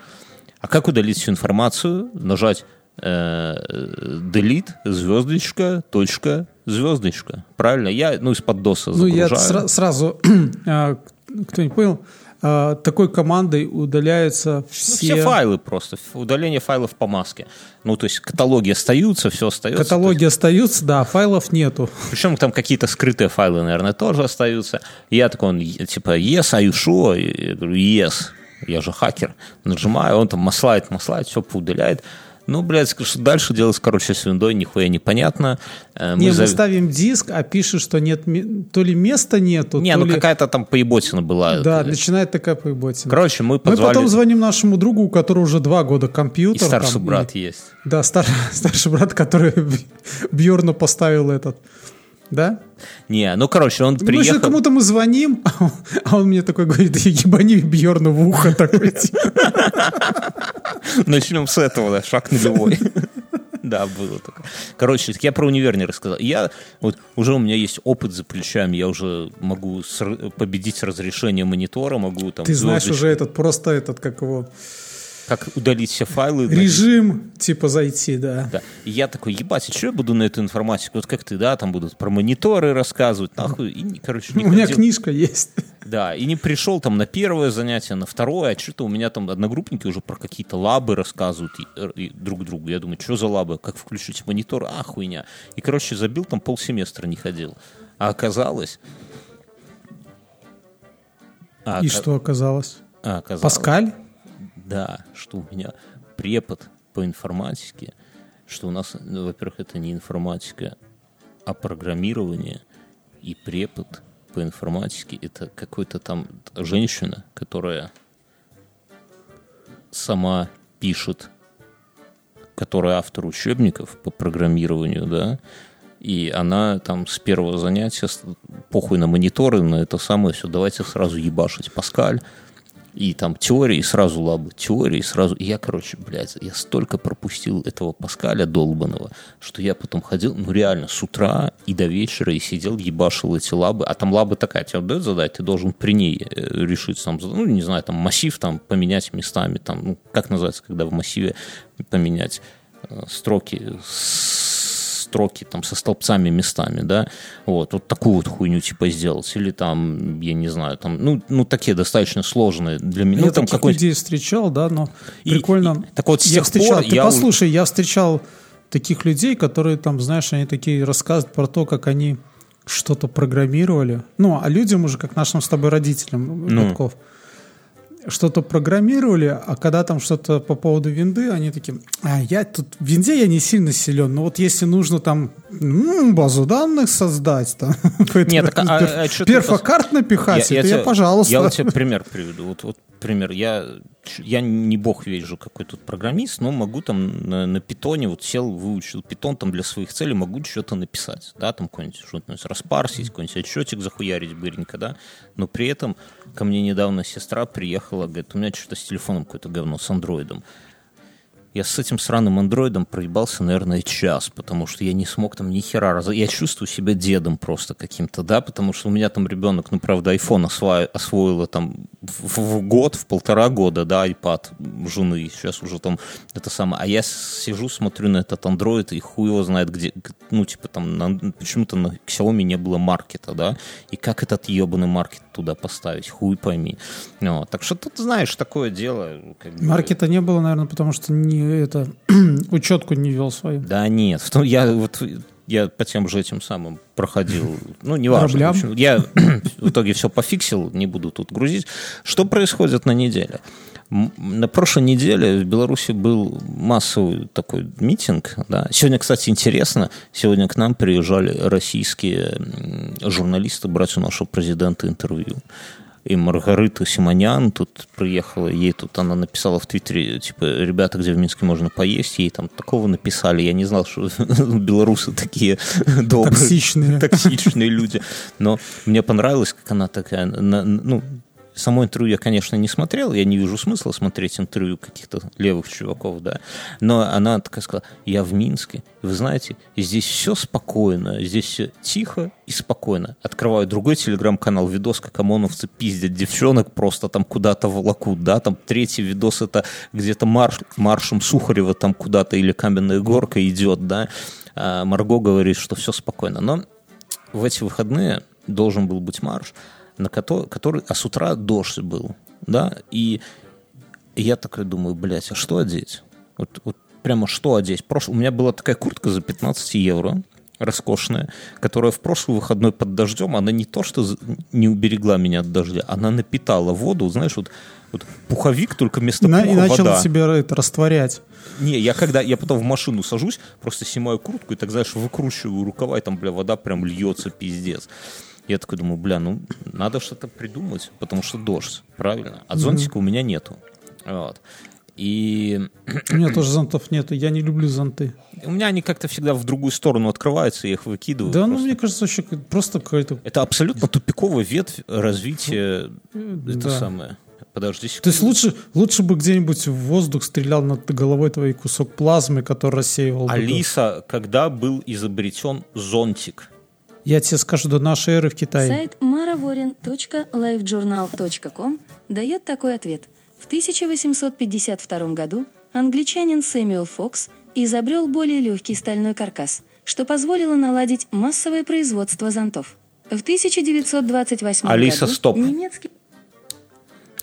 А как удалить всю информацию? Нажать delete, звездочка, точка, звездочка. Правильно? Я, ну, из-под доса Ну, я загружаю. сра- сразу, а, кто не понял, а, такой командой удаляются Ну, все, все файлы просто. Удаление файлов по маске. Ну, то есть каталоги остаются, все остается. каталоги остаются, да, файлов нету. Причем там какие-то скрытые файлы, наверное, тоже остаются. Я такой, он, типа, yes, are you sure? Я говорю, yes. Я же хакер. Нажимаю, он там маслает, маслает, все поудаляет. Ну, блядь, что дальше делать, короче, с виндой, нихуя непонятно. Э, Не, мы зав- ставим диск, а пишет, что нет, то ли места нету, Не, ну ли... какая-то там поеботина была. Да, начинает такая поеботина. Короче, мы Мы позвали... потом звоним нашему другу, у которого уже два года И компьютер. старший там, брат и- есть. Да, стар- старший брат, который Бьорну поставил этот. Да? Не, ну, короче, он Ну, приехал... если кому-то мы звоним, а он, мне такой говорит, да ебани Бьорну в ухо такой. типа. Начнем с этого, да, шаг нулевой. Да, было такое. Короче, так я про универ не рассказал. Я, вот, уже у меня есть опыт за плечами, я уже могу с победить разрешение монитора, могу там... Ты знаешь уже этот, просто этот, как его, Как удалить все файлы. режим, типа, зайти, да. Да. И я такой, ебать, а что я буду на эту информатику? Вот как ты, да, там будут про мониторы рассказывать, нахуй. И, короче, не У меня ходил. книжка есть. Да, и не пришел там на первое занятие, на второе, а что-то у меня там одногруппники уже про какие-то лабы рассказывают и, и друг другу. Я думаю, что за лабы, как включить монитор, а, хуйня. И, короче, забил, там полсеместра не ходил. А оказалось... А, И ока- что оказалось? а, оказалось Паскаль? Да, что у меня препод по информатике, что у нас, ну, во-первых, это не информатика, а программирование, и препод по информатике. Это какой-то там женщина, которая сама пишет, которая автор учебников по программированию, да, и она там с первого занятия, похуй на мониторы, на это самое все, давайте сразу ебашить. Паскаль, и там теории, сразу лабы, теории, сразу... И я, короче, блядь, я столько пропустил этого Паскаля долбанного, что я потом ходил, ну реально, с утра и до вечера и сидел, ебашил эти лабы. А там лабы такая, тебе дают задать, ты должен при ней э, решить, там, ну, не знаю, там, массив там поменять местами, там, ну, как называется, когда в массиве поменять э, строки с строки там со столбцами местами, да, вот, вот такую вот хуйню типа сделать, или там, я не знаю, там, ну, ну такие достаточно сложные для меня, я ну, там таких какой-то людей встречал, да, но И- прикольно. и- так вот, с я тех встречал, пор ты я послушай, я встречал таких людей, которые там, знаешь, они такие рассказывают про то, как они что-то программировали. Ну, а людям уже, как нашим с тобой родителям, Ну. Гудков, что-то программировали, а когда там что-то по поводу винды, они такие, а я тут в винде я не сильно силен, но вот если нужно там м, базу данных создать, там, Нет, так, а- а ты перфокарт напихать, это я, тебе- пожалуйста. Я вот тебе пример приведу. Вот, вот пример. Я, я не бог вижу, какой тут программист, но могу там на, на питоне, вот сел, выучил питон там для своих целей, могу что-то написать, да, там какой-нибудь что-то распарсить, какой-нибудь отчетик захуярить быренько, да, но при этом ко мне недавно сестра приехала, говорит, у меня что-то с телефоном какое-то говно, с андроидом. Я с этим сраным андроидом проебался, наверное, час, потому что я не смог там ни хера раз. Я чувствую себя дедом просто каким-то, да, потому что у меня там ребенок, ну, правда, iPhone осва... освоила там в, в год, в полтора года, да, iPad жены, сейчас уже там это самое. А я сижу, смотрю на этот андроид, и хуй его знает, где, ну, типа там, на- почему-то на Xiaomi не было маркета, да, и как этот ебаный маркет туда поставить, хуй пойми. Ну, так что тут, знаешь, такое дело. как Маркета не было, наверное, потому что не это учетку не вел свою. Да нет, я вот я по тем же этим самым проходил, ну, неважно. Кораблям? в общем, я в итоге все пофиксил, не буду тут грузить. Что происходит на неделе? На прошлой неделе в Беларуси был массовый такой митинг. Да. Сегодня, кстати, интересно, сегодня к нам приезжали российские журналисты брать у нашего президента интервью. И Маргарита Симонян тут приехала, ей тут она написала в Твиттере, типа, ребята, где в Минске можно поесть, ей там такого написали. Я не знал, что белорусы такие добрые, Токсичные. токсичные люди. Но мне понравилось, как она такая, ну, Само интервью я, конечно, не смотрел, я не вижу смысла смотреть интервью каких-то левых чуваков, да. Но она такая сказала, я в Минске, вы знаете, здесь все спокойно, здесь все тихо и спокойно. Открываю другой телеграм-канал, видос, как ОМОНовцы пиздят девчонок, просто там куда-то волокут, да. Там третий видос, это где-то марш, маршем Сухарева там куда-то или Каменная горка идет, да. А Марго говорит, что все спокойно. Но в эти выходные должен был быть марш, на который, который, а с утра дождь был, да, и я такой думаю, блядь, а что одеть? Вот, вот прямо что одеть? Прош... У меня была такая куртка за 15 евро, роскошная, которая в прошлый выходной под дождем, она не то что не уберегла меня от дождя, она напитала воду, знаешь, вот, вот пуховик, только вместо На, пуха и начал вода. себя это, растворять. Не, я когда, я потом в машину сажусь, просто снимаю куртку и так, знаешь, выкручиваю рукава, и там, бля, вода прям льется, пиздец. Я такой думаю, бля, ну, надо что-то придумать, потому что дождь, правильно? А зонтика у меня нету. Вот. И У меня тоже зонтов нету, я не люблю зонты. у меня они как-то всегда в другую сторону открываются, я их выкидываю. Да, ну, просто. мне кажется, вообще просто какой-то... Это абсолютно тупиковая ветвь развития. Это да. самое. Подожди секунду. То есть лучше, лучше бы где-нибудь в воздух стрелял над головой твоей кусок плазмы, который рассеивал бы Алиса, когда был изобретен зонтик? Я тебе скажу, до нашей эры в Китае. Сайт maravorin.lifejournal.com дает такой ответ. В 1852 году англичанин Сэмюэл Фокс изобрел более легкий стальной каркас, что позволило наладить массовое производство зонтов. В 1928 Алиса, году стоп. немецкий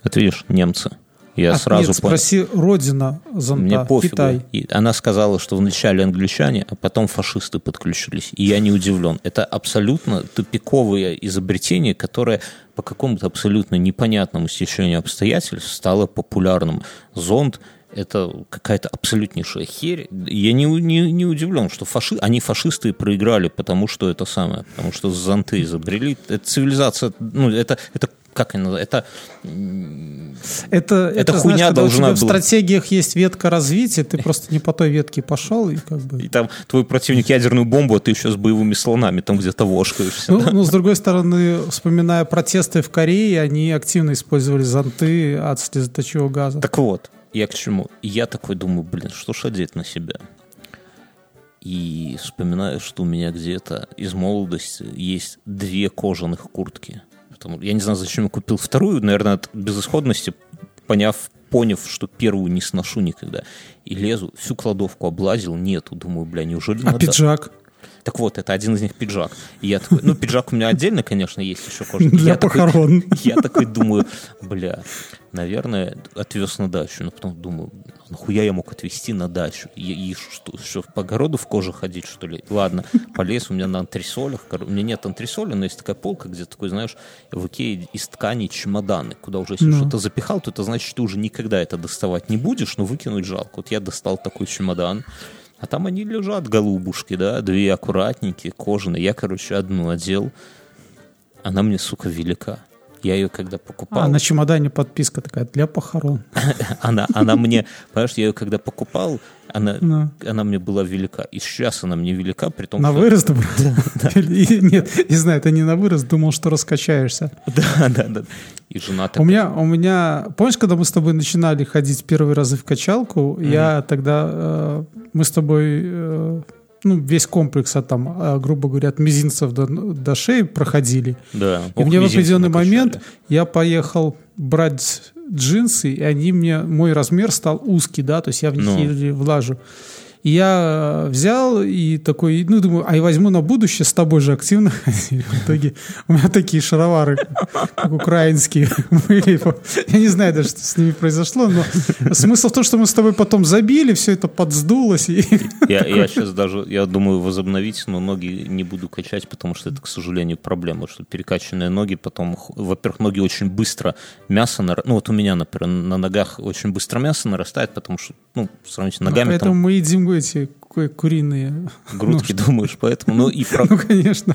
Это видишь, немцы. Я А, сразу нет, понял. спроси родина зонта, Мне пофигу. Китай. И она сказала, что вначале англичане, а потом фашисты подключились. И я не удивлен. Это абсолютно тупиковое изобретение, которое по какому-то абсолютно непонятному стечению обстоятельств стало популярным. Зонд это какая-то абсолютнейшая херь. Я не, не, не удивлен, что фаши... они фашисты проиграли, потому что это самое, потому что зонты изобрели. Это цивилизация, ну, это, это как они называют? Это Это, это, хуйня знаешь, у должна тебя в стратегиях есть ветка развития, ты просто не по той ветке пошел и как бы... И там твой противник ядерную бомбу, а ты еще с боевыми слонами там где-то вошкаешься. Ну, ну, с другой стороны, вспоминая протесты в Корее, они активно использовали зонты от слезоточивого газа. Так вот, я к чему? Я такой думаю, блин, что ж одеть на себя? И вспоминаю, что у меня где-то из молодости есть две кожаных куртки. Потому- я не знаю, зачем я купил вторую, наверное, от безысходности, поняв, поняв, что первую не сношу никогда. И лезу, всю кладовку облазил, нету. Думаю, бля, неужели А надо... пиджак? Так вот, это один из них пиджак. И я такой, ну, пиджак у меня отдельно, конечно, есть еще кожаный. Для Я такой- похорон. я такой думаю, бля, наверное, отвез на дачу. Но потом думаю, нахуя я мог отвезти на дачу? И, и что, что, по огороду в коже ходить, что ли? Ладно, полез у меня на антресолях. У меня нет антресоли, но есть такая полка, где такой, знаешь, в Икее из ткани чемоданы, куда уже если Ну. что-то запихал, то это значит, что ты уже никогда это доставать не будешь, но выкинуть жалко. Вот я достал такой чемодан, а там они лежат, голубушки, да, две аккуратненькие, кожаные. Я, короче, одну одел. Она мне, сука, велика. Я ее когда покупал, А на чемодане подписка такая для похорон. она, она мне, понимаешь, я ее когда покупал, она, Ну. она мне была велика. И сейчас она мне велика, при том, На что... вырост брал? Или- Нет, не знаю, это не на вырост, думал, что раскачаешься. Да, да, да. И жена У такая... меня, у меня, помнишь, когда мы с тобой начинали ходить первые разы в качалку, я тогда, э, мы с тобой, э, ну, весь комплекс, от, там, э, грубо говоря, от мизинцев до, до шеи проходили. Да. И Ох, мне в определенный накачали. момент я поехал брать джинсы, и они мне, мой размер стал узкий, да, то есть я в них Ну. еле влажу. И я э, взял и такой, ну, думаю, а я возьму на будущее, с тобой же активно ходили. В итоге у меня такие шаровары, как украинские, были. Я не знаю даже, что с ними произошло, но смысл в том, что мы с тобой потом забили, все это подсдулось. И... Я, я сейчас даже, я думаю, возобновить, но ноги не буду качать, потому что это, к сожалению, проблема, что перекачанные ноги потом, во-первых, ноги очень быстро, мясо, нар- ну вот у меня, например, на ногах очень быстро мясо нарастает, потому что, ну, сравнительно ногами Поэтому там мы едим эти ку- куриные. грудки, думаешь, поэтому, ну и, про- Ну, конечно.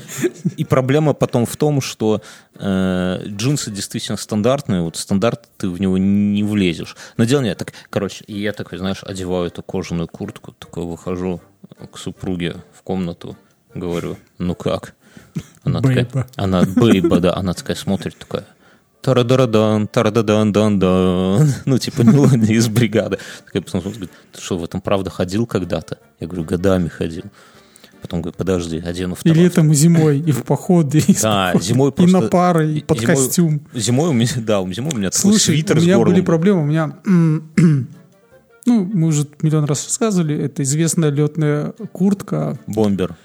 и проблема потом в том, что э, джинсы действительно стандартные, вот стандарт ты в него не влезешь. Но дело не так, короче, и я такой, знаешь, одеваю эту кожаную куртку, такой выхожу к супруге в комнату, говорю, ну как? Она Бейба. такая, она бейба, да, она такая смотрит, такая, тарадарадан, тарададан, дан дан ну, типа мелодия из бригады. Потом смотрит, говорит, ты что, в этом правда ходил когда-то? Я говорю, годами ходил. Потом говорю, подожди, одену И второй. летом, и зимой, и в походы, и, Да, зимой и просто... на пары, и под зимой- костюм. Зимой у меня, да, зимой у меня такой Слушай, свитер у с меня были проблемы. У меня, ну, мы уже миллион раз рассказывали, это известная летная куртка, Бомбер.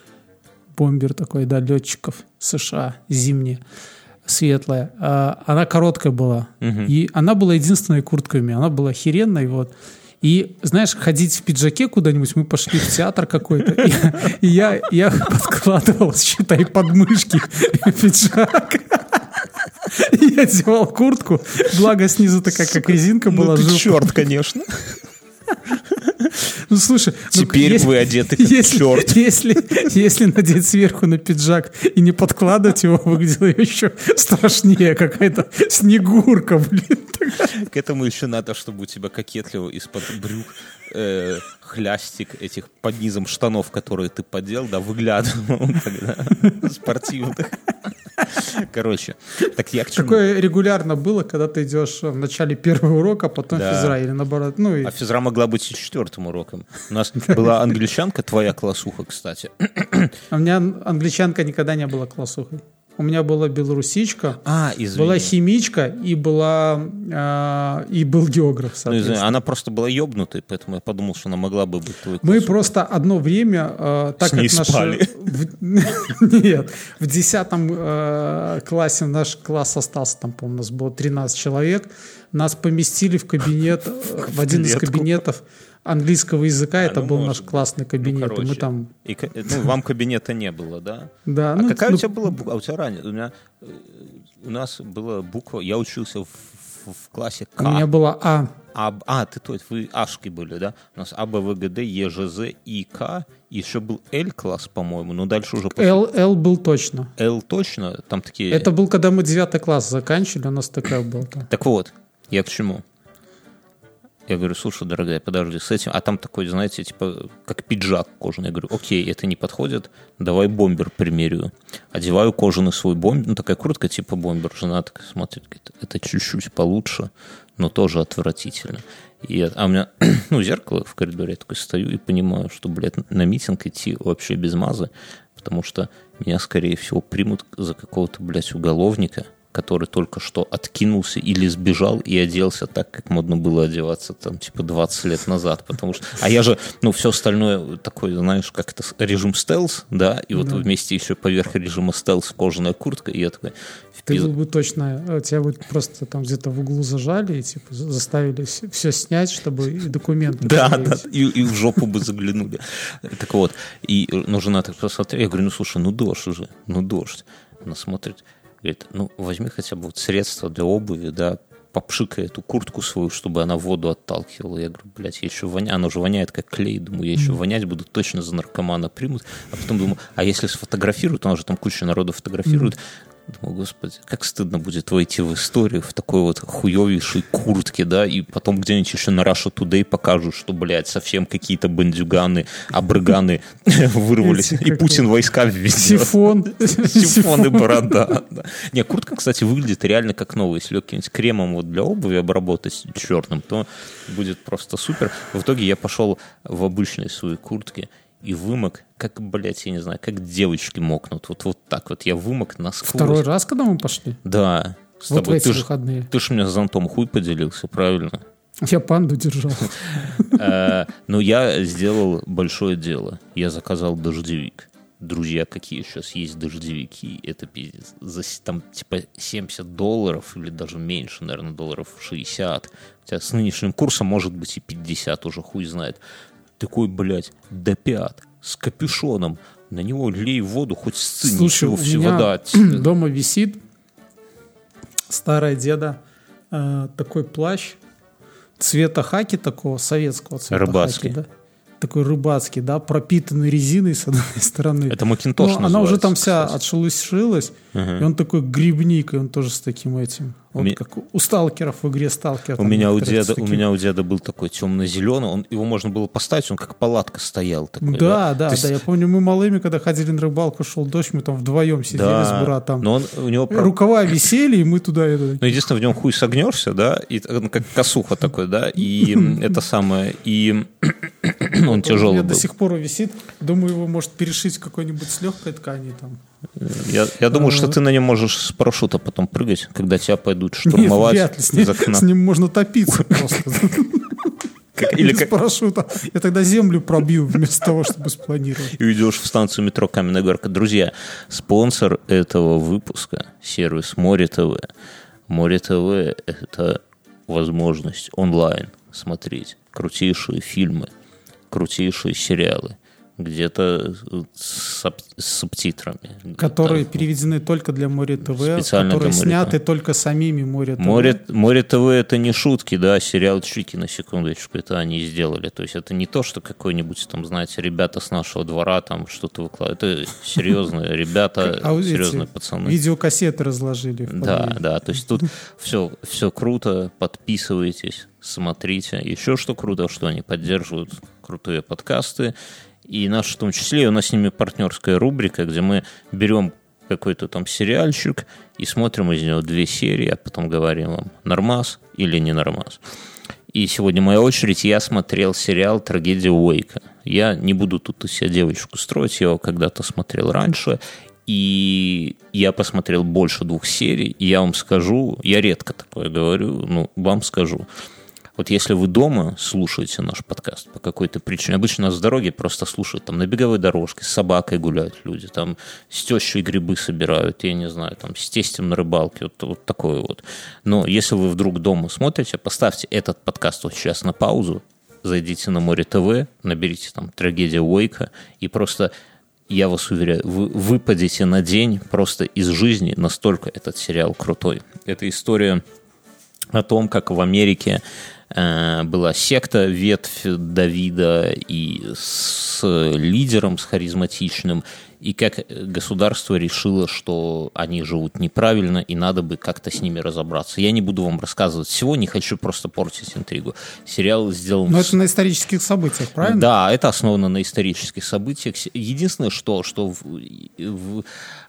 бомбер такой, да, летчиков США, зимняя, светлая. А, Она короткая была. И она была единственной курткой у меня. Она была охеренной, вот. И, знаешь, ходить в пиджаке куда-нибудь, мы пошли в театр какой-то, и, и я, я подкладывал, считай, подмышки пиджак. И одевал куртку, благо снизу такая, как резинка была. Ну ты черт, конечно. Ну слушай, ну, Теперь если- вы одеты как если, черт. Если, если надеть сверху на пиджак и не подкладывать его, выглядело еще страшнее. Какая-то снегурка, блин. К этому еще надо, чтобы у тебя кокетливо из-под брюк э, хлястик этих под низом штанов, которые ты подел, да, выглядывал тогда спортивных. Короче, так я к чему? Такое регулярно было, когда ты идешь в начале первого урока, а потом Да. физра, или наоборот. Ну, и... А физра могла быть и четвертым уроком. У нас была англичанка, твоя классуха, кстати. А у меня англичанка никогда не была классухой. У меня была белорусичка, А, извини. была химичка и была а, и был географ, Ну, извини, она просто была ебнутой, поэтому я подумал, что она могла бы быть твоей Мы просто одно время, э, так С ней как наши... спали. в- Нет, в 10 э, классе наш класс остался, там, по-моему, у нас было 13 человек, нас поместили в кабинет, в один из кабинетов английского языка, это ну, был может наш классный Ну, кабинет, и мы там... И ну, вам кабинета не было, да? Да, А ну, какая ну, у тебя была буква? А у тебя ранее? У меня э, у нас была буква. Я учился в, в- классе К. У меня была А. А, а, ты то, вы Ашки были, да? У нас А, Б, В, Г, Д, Е, Ж, З, И, К. Еще был Л класс, по-моему. Но дальше уже после Л, Л был точно. Л точно. Там такие. Это был, когда мы 9 класс заканчивали, у нас такая была. Так вот, я к чему? Я говорю, слушай, дорогая, подожди, с этим... А там такой, знаете, типа, как пиджак кожаный. Я говорю, окей, это не подходит, давай бомбер примерю. Одеваю кожаный свой бомбер, ну, такая куртка типа бомбер. Жена такая смотрит, говорит, это чуть-чуть получше, но тоже отвратительно. И, а у меня, ну, зеркало в коридоре, я такой стою и понимаю, что, блядь, на митинг идти вообще без мазы, потому что меня, скорее всего, примут за какого-то, блядь, уголовника, который только что откинулся или сбежал и оделся так, как модно было одеваться там типа 20 лет назад, потому что... А я же, ну, все остальное такой, знаешь, как это режим стелс, да, и вот вместе еще поверх режима стелс кожаная куртка, и я такой... Ты пиз- был бы точно, э, тебя бы просто там где-то в углу зажали и типа за- заставили все, снять, чтобы и документы Да, да, и, и в жопу бы заглянули. Так вот, и ну, жена так посмотрела, я говорю, ну слушай, ну дождь уже, ну дождь. Она смотрит, говорит, ну возьми хотя бы вот средства для обуви, да, попшикай эту куртку свою, чтобы она воду отталкивала. Я говорю, блядь, я еще воняю, она уже воняет как клей, думаю, я еще вонять буду, точно за наркомана примут. А потом думаю, а если сфотографируют, у нас же там куча народу фотографирует, Думаю, господи, как стыдно будет войти в историю в такой вот хуевейшей куртке, да, и потом где-нибудь еще на Russia Today покажут, что, блядь, совсем какие-то бандюганы, абрыганы вырвались, и Путин войска введет. Сифон. Сифон и борода. да. Не, куртка, кстати, выглядит реально как новая. Если каким-нибудь кремом вот для обуви обработать черным, то будет просто супер. В итоге я пошел в обычной своей куртке и вымок, как, блядь, я не знаю, как девочки мокнут. Вот, вот так вот я вымок насквозь. Второй раз, когда мы пошли? Да. С Вот в тобой. эти Ты ж, выходные. ты ж мне зонтом хуй поделился, правильно? Я панду держал. Э, Но я сделал большое дело. Я заказал дождевик. Друзья, какие сейчас есть дождевики, это пиздец. За с- там типа 70 долларов или даже меньше, наверное, долларов 60. Хотя с нынешним курсом может быть и 50 уже, хуй знает. Такой, блядь, до пят, с капюшоном. На него лей воду, хоть сцы, Слушай, ничего, все вода. от дома висит старая деда э, такой плащ цвета хаки такого, советского цвета Рыбацкий. хаки, да? Такой рыбацкий, да, пропитанный резиной с одной стороны. Это Макинтош Но она уже там вся кстати. отшелушилась, и он такой грибник, и он тоже с таким этим. Вот ми- как у сталкеров в игре сталкер. У там меня у деда, у таким. меня у деда был такой темно-зеленый, он, его можно было поставить, он как палатка стоял. Такой, Да, да, То есть- да. Я помню, мы малыми, когда ходили на рыбалку, шел дождь, мы там вдвоем сидели да, с братом. Но он, у него... Рукава висели, и мы туда... это, Ну, единственное, в нем хуй согнешься, да, и ну, как косуха такой, да, и это самое, и он У тяжелый до был. сих пор висит. Думаю, его может перешить какой-нибудь с легкой ткани там. Я, я думаю, А. что ты на нем можешь с парашюта потом прыгать, когда тебя пойдут Нет, штурмовать вряд ли. С ним, из окна. с ним можно топиться просто. Как- или как парашюта. Я тогда землю пробью вместо того, чтобы спланировать. и уйдешь в станцию метро Каменная Горка. Друзья, спонсор этого выпуска – сервис Море ТВ. Море ТВ – это возможность онлайн смотреть крутейшие фильмы, крутейшие сериалы где-то с, с субтитрами. Которые там, переведены только для Море ТВ, специально которые для Море сняты ТВ. только самими Море ТВ. Море, Море ТВ это не шутки, да, сериал Чики, на секундочку, это они сделали. То есть это не то, что какой-нибудь там, знаете, ребята с нашего двора там что-то выкладывают. Это серьезные ребята, А серьезные пацаны. Видеокассеты разложили. Да, да, то есть тут все, все круто, подписывайтесь, смотрите. Еще что круто, что они поддерживают крутые подкасты. И наш в том числе, у нас с ними партнерская рубрика, где мы берем какой-то там сериальчик и смотрим из него две серии, а потом говорим вам, нормас или не нормас. И сегодня моя очередь, я смотрел сериал «Трагедия Уэйка». Я не буду тут из себя девочку строить, я его когда-то смотрел раньше, и я посмотрел больше двух серий, и я вам скажу, я редко такое говорю, ну, вам скажу. Вот если вы дома слушаете наш подкаст по какой-то причине, обычно нас с дороги просто слушают, там на беговой дорожке, с собакой гуляют люди, там с тещей грибы собирают, я не знаю, там с тестем на рыбалке, вот, вот такое вот. Но если вы вдруг дома смотрите, поставьте этот подкаст вот сейчас на паузу, зайдите на Море ТВ, наберите там «Трагедия Уэйка» и просто я вас уверяю, вы выпадете на день просто из жизни, настолько этот сериал крутой. Это история о том, как в Америке была секта, ветвь Давида и с лидером, с харизматичным, и как государство решило, что они живут неправильно, и надо бы как-то с ними разобраться. Я не буду вам рассказывать всего, не хочу просто портить интригу. Сериал сделан... Но это на исторических событиях, правильно? да, это основано на исторических событиях. Единственное, что, что в, в,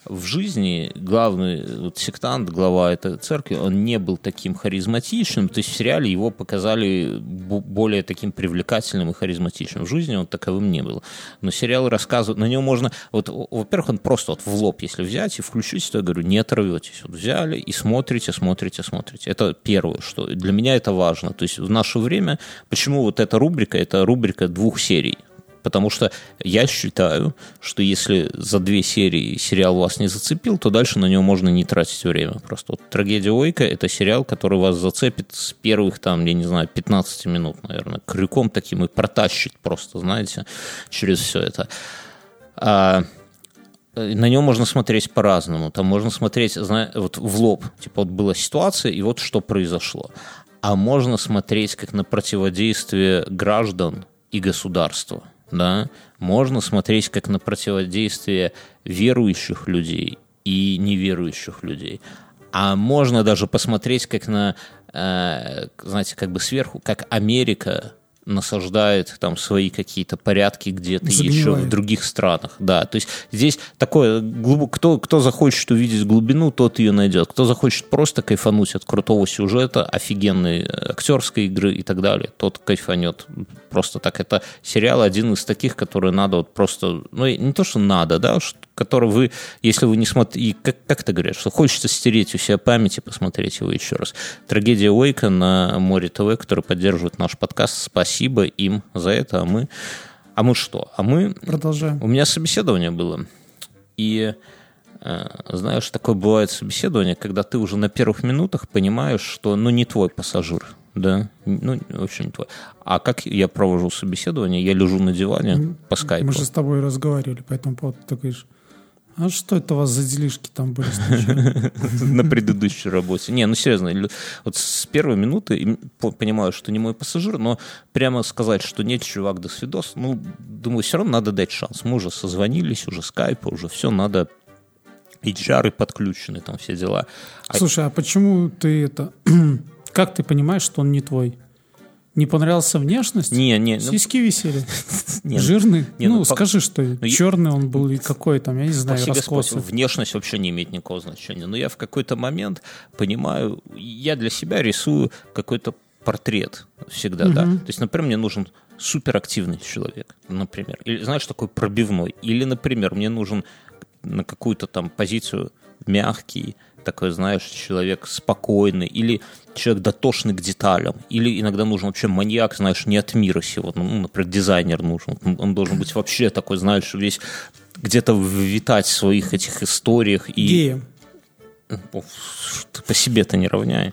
в жизни главный вот, сектант, глава этой церкви, он не был таким харизматичным. То есть в сериале его показали более таким привлекательным и харизматичным. В жизни он таковым не был. Но сериал рассказывает, на него можно... Вот, во-первых, он просто вот в лоб, если взять и включить, то я говорю, не оторветесь. Вот взяли и смотрите, смотрите, смотрите. Это первое, что для меня это важно. То есть в наше время, почему вот эта рубрика, это рубрика двух серий. Потому что я считаю, что если за две серии сериал вас не зацепил, то дальше на него можно не тратить время. Просто вот «Трагедия Ойка» — это сериал, который вас зацепит с первых, там, я не знаю, 15 минут, наверное, крюком таким и протащит просто, знаете, через все это. А, на него можно смотреть по-разному. Там можно смотреть, зна- вот в лоб. Типа вот была ситуация, и вот что произошло. А можно смотреть как на противодействие граждан и государства. Да? Можно смотреть как на противодействие верующих людей и неверующих людей. А можно даже посмотреть как на, э, знаете, как бы сверху, как Америка насаждает там свои какие-то порядки где-то еще в других странах. Да, то есть здесь такое, глубок- кто, кто захочет увидеть глубину, тот ее найдет. Кто захочет просто кайфануть от крутого сюжета, офигенной э, актерской игры и так далее, тот кайфанет. Просто так. Это сериал один из таких, которые надо вот просто, ну не то, что надо, да, ш- который вы, если вы не смотрите, как, как это говорят, что хочется стереть у себя память и посмотреть его еще раз. Трагедия Уэйка на Море ТВ, который поддерживает наш подкаст. Спасибо им за это. А мы, а мы что? А мы Продолжаем. у меня собеседование было. И э, знаешь, такое бывает собеседование, когда ты уже на первых минутах понимаешь, что ну не твой пассажир. Да, ну, вообще не твой. А как я провожу собеседование? Я лежу на диване по скайпу. Мы же с тобой разговаривали по этому поводу. Ты говоришь, а что это у вас за делишки там были на предыдущей работе. Не, ну серьезно, вот с первой минуты им- по- понимаю, что не мой пассажир, но прямо сказать, что нет, чувак, до свидос, ну, думаю, все равно надо дать шанс. Мы уже созвонились, уже скайпа, уже все, надо HR подключены, там все дела. А Слушай, а почему ты это... Как ты понимаешь, что он не твой? Не понравился внешность? Не, не, ну, Сиськи висели? не, Жирный? не, ну, ну, по- скажи, что я- черный он был и какой там, я не знаю, раскосы. внешность вообще не имеет никакого значения. Но я в какой-то момент понимаю, я для себя рисую какой-то портрет всегда, да. То есть, например, мне нужен суперактивный человек, например. Или, знаешь, такой пробивной. Или, например, мне нужен на какую-то там позицию мягкий, такой, знаешь, человек спокойный, или человек дотошный к деталям, или иногда нужен вообще маньяк, знаешь, не от мира сего, ну, например, дизайнер нужен, он должен быть вообще такой, знаешь, весь где-то витать в своих этих историях и Геем. По себе-то не равняй.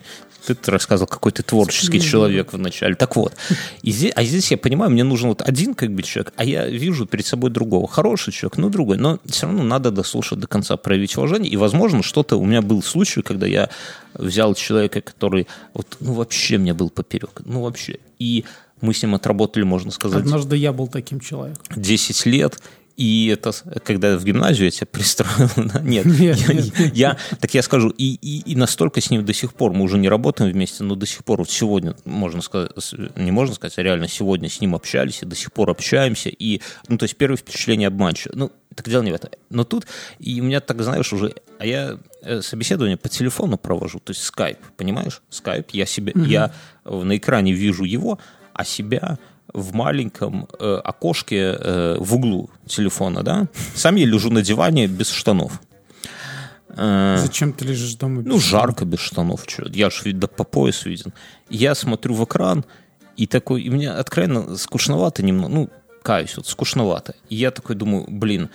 Ты рассказывал, какой ты творческий человек вначале. Так вот, и здесь, а здесь я понимаю, мне нужен вот один как бы человек, а я вижу перед собой другого. Хороший человек, но другой. Но все равно надо дослушать до конца, проявить уважение. И, возможно, что-то... У меня был случай, когда я взял человека, который вот, ну, вообще мне был поперек. Ну, вообще. И мы с ним отработали, можно сказать... Однажды я был таким человеком. 10 лет, и это, когда в гимназию я тебя пристроил, да? нет, нет, я, нет. я, так я скажу, и, и, и настолько с ним до сих пор, мы уже не работаем вместе, но до сих пор, вот сегодня, можно сказать, не можно сказать, а реально сегодня с ним общались, и до сих пор общаемся, и, ну, то есть первое впечатление обманчиво, ну, так дело не в этом. Но тут, и у меня так, знаешь, уже, а я э, собеседование по телефону провожу, то есть скайп, понимаешь, скайп, я себе, угу. я на экране вижу его, а себя в маленьком э, окошке э, в углу телефона, да. Сам я лежу на диване без штанов. Э, Зачем ты лежишь дома? ну, жарко без штанов. Что? Я же да, по пояс виден. Я смотрю в экран, и такой, и мне откровенно скучновато немного, ну, каюсь, вот скучновато. И я такой думаю, блин,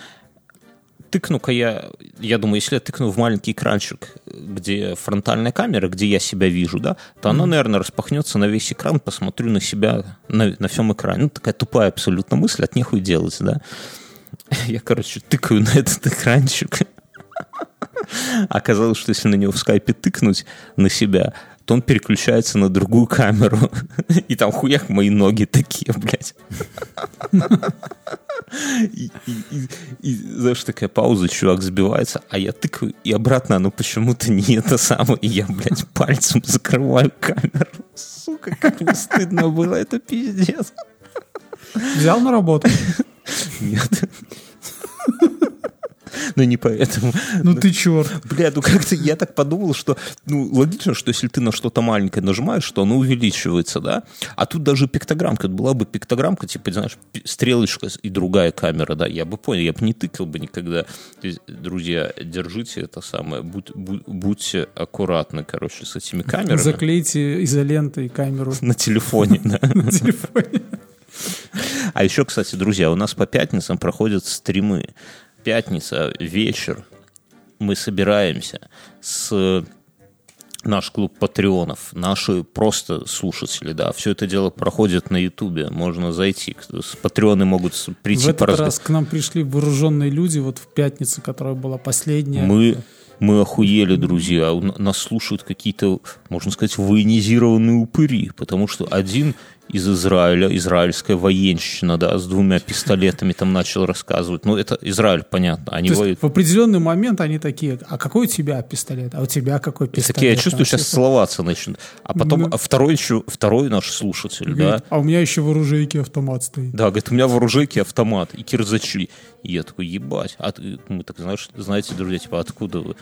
тыкну-ка я, я думаю, если я тыкну в маленький экранчик, где фронтальная камера, где я себя вижу, да, то она, наверное, распахнется на весь экран, посмотрю на себя на, на всем экране. Ну, такая тупая абсолютно мысль, от нехуй делать, да. Я, короче, тыкаю на этот экранчик. Оказалось, что если на него в скайпе тыкнуть на себя, то он переключается на другую камеру. И там хуяк мои ноги такие, блядь. И, и, и, и, знаешь, такая пауза, чувак сбивается, а я тыкаю, и обратно оно почему-то не это самое, и я, блядь, пальцем закрываю камеру. Сука, как мне стыдно было, это пиздец. Взял на работу? Нет. Но не поэтому. Ну ты черт. Бля, ну как-то я так подумал, что, ну, логично, что если ты на что-то маленькое нажимаешь, что оно увеличивается, да? А тут даже пиктограммка, была бы пиктограммка, типа, знаешь, стрелочка и другая камера, да, я бы понял, я бы не тыкал бы никогда. Друзья, держите это самое, будь, будь, будьте аккуратны, короче, с этими камерами. Заклейте изолентой камеру. На телефоне, да. На телефоне. А еще, кстати, друзья, у нас по пятницам проходят стримы пятница, вечер, мы собираемся с наш клуб патреонов, наши просто слушатели, да, все это дело проходит на Ютубе, можно зайти, патреоны могут прийти В этот раз к нам пришли вооруженные люди, вот в пятницу, которая была последняя. Мы мы охуели, друзья. Нас слушают какие-то, можно сказать, военизированные упыри, потому что один из Израиля, израильская военщина, да, с двумя пистолетами там начал рассказывать. Ну, это Израиль, понятно. Они То воюют. в определенный момент они такие, а какой у тебя пистолет? А у тебя какой пистолет? такие, я чувствую, сейчас целоваться начнут. А потом а второй еще, второй наш слушатель, говорит, да. А у меня еще в оружейке автомат стоит. Да, говорит, у меня в оружейке автомат и кирзачи. И я такой, ебать. А мы так, знаешь, знаете, друзья, типа, откуда вы?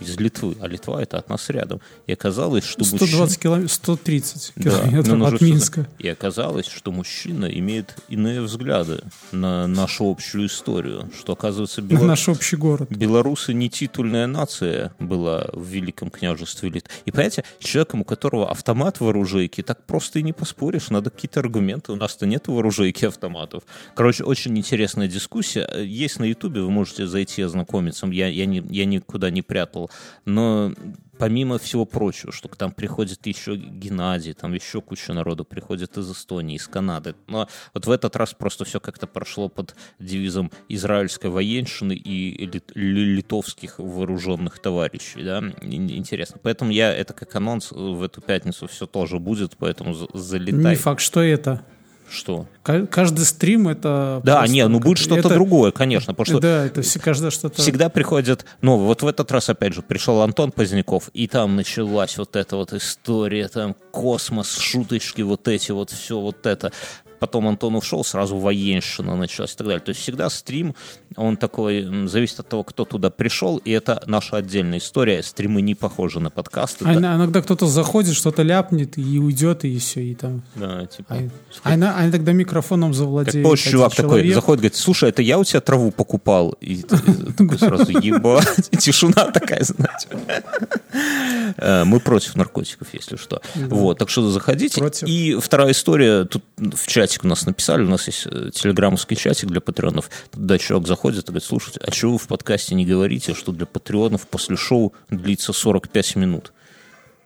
Из Литвы, а Литва это от нас рядом. И оказалось, что 120 мужчина... километров, 130 километров да, от Минска. Сюда. И оказалось, что мужчина имеет иные взгляды на нашу общую историю, что оказывается Белор... на наш общий город. Белорусы не титульная нация была в Великом княжестве Литвы. И понимаете, человеком, у которого автомат в оружейке, так просто и не поспоришь, надо какие-то аргументы. У нас-то нет в оружейке автоматов. Короче, очень интересная дискуссия. Есть на Ютубе, вы можете зайти ознакомиться. Я, я, не, я никуда не прятал но помимо всего прочего, что там приходит еще Геннадий, там еще куча народу приходит из Эстонии, из Канады. Но вот в этот раз просто все как-то прошло под девизом израильской военщины и литовских вооруженных товарищей. Да? Интересно. Поэтому я, это как анонс, в эту пятницу все тоже будет, поэтому залетай. Не факт, что это. Что? Каждый стрим это... Да, не, ну будет что-то это... другое, конечно. Потому что да, это каждое что-то... Всегда приходят... Ну, вот в этот раз, опять же, пришел Антон Поздняков, и там началась вот эта вот история, там космос, шуточки, вот эти вот, все вот это потом Антон ушел, сразу военщина началась и так далее. То есть всегда стрим, он такой, зависит от того, кто туда пришел, и это наша отдельная история. Стримы не похожи на подкасты. А да. иногда кто-то заходит, что-то ляпнет и уйдет, и все, и там... Да, типа... А, а, иногда, а иногда микрофоном завладеет. Как позже чувак человек. такой заходит, говорит, слушай, это я у тебя траву покупал? И такой сразу, ебать, тишина такая, знаете. Э, мы против наркотиков, если что. Вот, так что заходите. И вторая история, тут в чате чатик у нас написали, у нас есть э, телеграммовский чатик для патреонов. Туда человек заходит и говорит, слушайте, а чего вы в подкасте не говорите, что для патреонов после шоу длится 45 минут?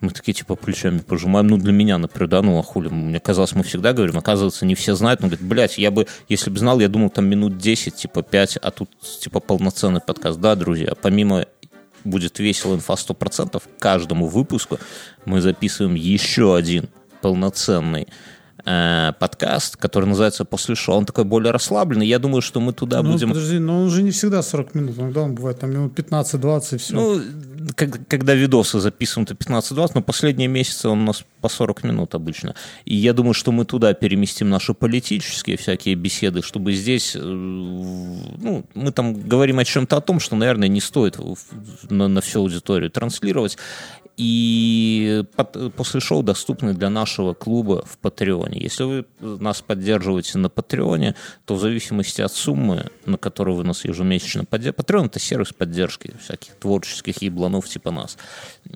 Мы такие, типа, плечами пожимаем. Ну, для меня, например, да, ну, а хули, мне казалось, мы всегда говорим, оказывается, не все знают. Он говорит, блядь, я бы, если бы знал, я думал, там минут 10, типа, 5, а тут, типа, полноценный подкаст. Да, друзья, помимо будет весело инфа 100%, каждому выпуску мы записываем еще один полноценный э, подкаст, который называется «После шоу». Он такой более расслабленный. Я думаю, что мы туда ну, будем... Подожди, но он уже не всегда 40 минут. Иногда он бывает там минут 15-20, все. Ну, как, когда видосы записываем, то 15-20, но последние месяцы он у нас по 40 минут обычно. И я думаю, что мы туда переместим наши политические всякие беседы, чтобы здесь, э, ну, мы там говорим о чем-то о том, что, наверное, не стоит на, на всю аудиторию транслировать. И после шоу доступны для нашего клуба в Патреоне. Если вы нас поддерживаете на Патреоне, то в зависимости от суммы, на которую вы нас ежемесячно поддерживаете, Патреон — это сервис поддержки всяких творческих ебланов типа нас.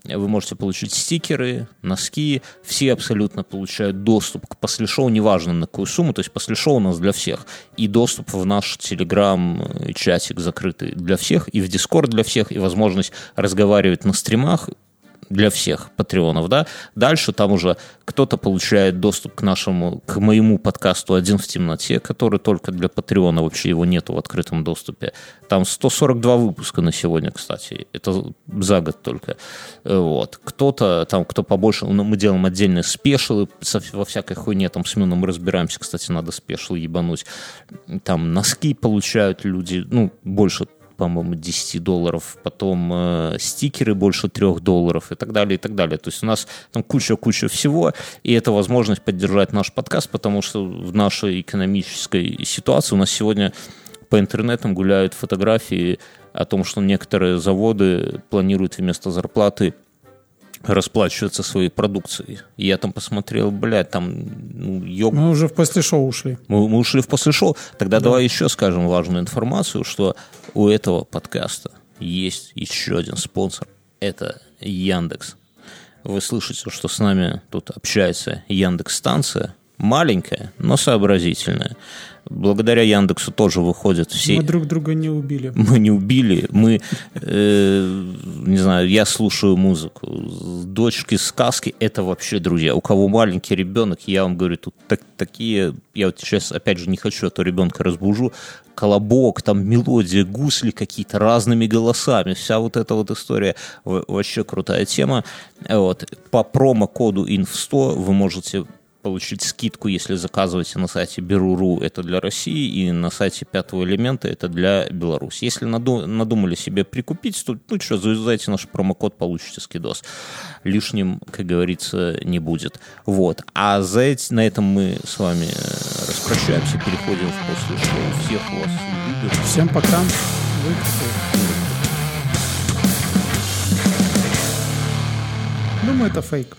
Вы можете получить стикеры, носки, все абсолютно получают доступ к после шоу, неважно на какую сумму, то есть после шоу у нас для всех. И доступ в наш телеграм-чатик закрытый для всех, и в Дискорд для всех, и возможность разговаривать на стримах, для всех патреонов, да. Дальше там уже кто-то получает доступ к нашему, к моему подкасту «Один в темноте», который только для патреона, вообще его нету в открытом доступе. Там 142 выпуска на сегодня, кстати. Это за год только. Вот. Кто-то там, кто побольше, ну, мы делаем отдельные спешилы во всякой хуйне, там с Мюном мы разбираемся, кстати, надо спешил ебануть. Там носки получают люди, ну, больше по-моему, 10 долларов, потом э, стикеры больше 3 долларов и так далее, и так далее. То есть у нас там куча-куча всего, и это возможность поддержать наш подкаст, потому что в нашей экономической ситуации у нас сегодня по интернетам гуляют фотографии о том, что некоторые заводы планируют вместо зарплаты расплачиваться своей продукцией. И я там посмотрел, блядь, там, ну, ёб... Мы уже в после шоу ушли. Мы, мы ушли в после шоу. Тогда да. давай еще скажем важную информацию, что у этого подкаста есть еще один спонсор. Это Яндекс. Вы слышите, что с нами тут общается Яндекс-станция. Маленькая, но сообразительная благодаря Яндексу тоже выходят все... Мы друг друга не убили. Мы не убили, мы, э, не знаю, я слушаю музыку. Дочки сказки – это вообще друзья. У кого маленький ребенок, я вам говорю, тут так, такие... Я вот сейчас, опять же, не хочу, а то ребенка разбужу. Колобок, там мелодия, гусли какие-то разными голосами. Вся вот эта вот история вообще крутая тема. Вот. По промокоду INF100 вы можете получить скидку, если заказываете на сайте Беру.ру, это для России, и на сайте Пятого элемента это для Беларуси. Если надумали себе прикупить, то, ну что, завязайте наш промокод, получите скидос. Лишним, как говорится, не будет. Вот. А за эти, на этом мы с вами э, распрощаемся, переходим в после шоу. Всех вас любим. Всем пока. Думаю, это фейк.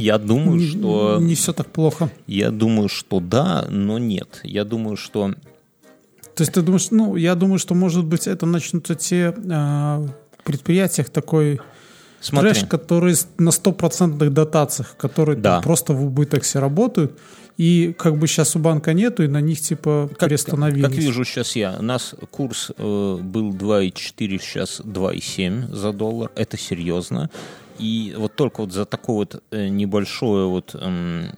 Я думаю, не, что... Не все так плохо. Я думаю, что да, но нет. Я думаю, что... То есть ты думаешь, ну, я думаю, что, может быть, это начнутся те э, предприятиях такой Смотри. трэш, которые на стопроцентных дотациях, которые да. просто в убыток все работают, и как бы сейчас у банка нету, и на них типа как, приостановились. Как, как вижу сейчас я, у нас курс э, был 2,4, сейчас 2,7 за доллар, это серьезно. И вот только вот за такое вот э, небольшое вот эм,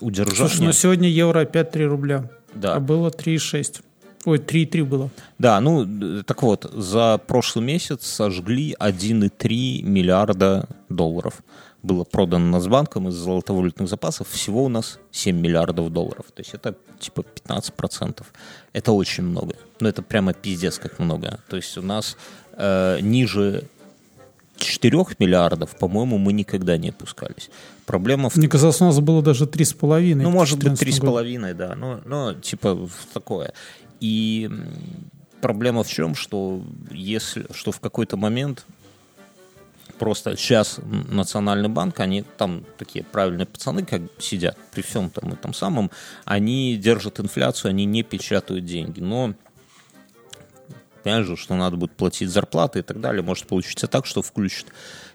удержание... Слушай, ну сегодня евро опять 3 рубля. Да. А было 3,6. Ой, 3,3 было. Да, ну, так вот, за прошлый месяц сожгли 1,3 миллиарда долларов. Было продано Нацбанком из золотовалютных запасов. Всего у нас 7 миллиардов долларов. То есть это типа 15%. Это очень много. Ну, это прямо пиздец как много. То есть у нас э, ниже 4 миллиардов, по-моему, мы никогда не опускались. Проблема в... Мне казалось, у нас было даже 3,5. Ну, может быть, 3,5, да. Ну, ну, типа такое. И проблема в чем, что если, что в какой-то момент просто сейчас Национальный банк, они там такие правильные пацаны, как сидят при всем там и там самом, они держат инфляцию, они не печатают деньги. Но понимаешь же, что надо будет платить зарплаты и так далее. Может получиться так, что включат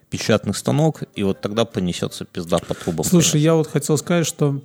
печатный станок, и вот тогда понесется пизда по трубам. Слушай, я вот хотел сказать, что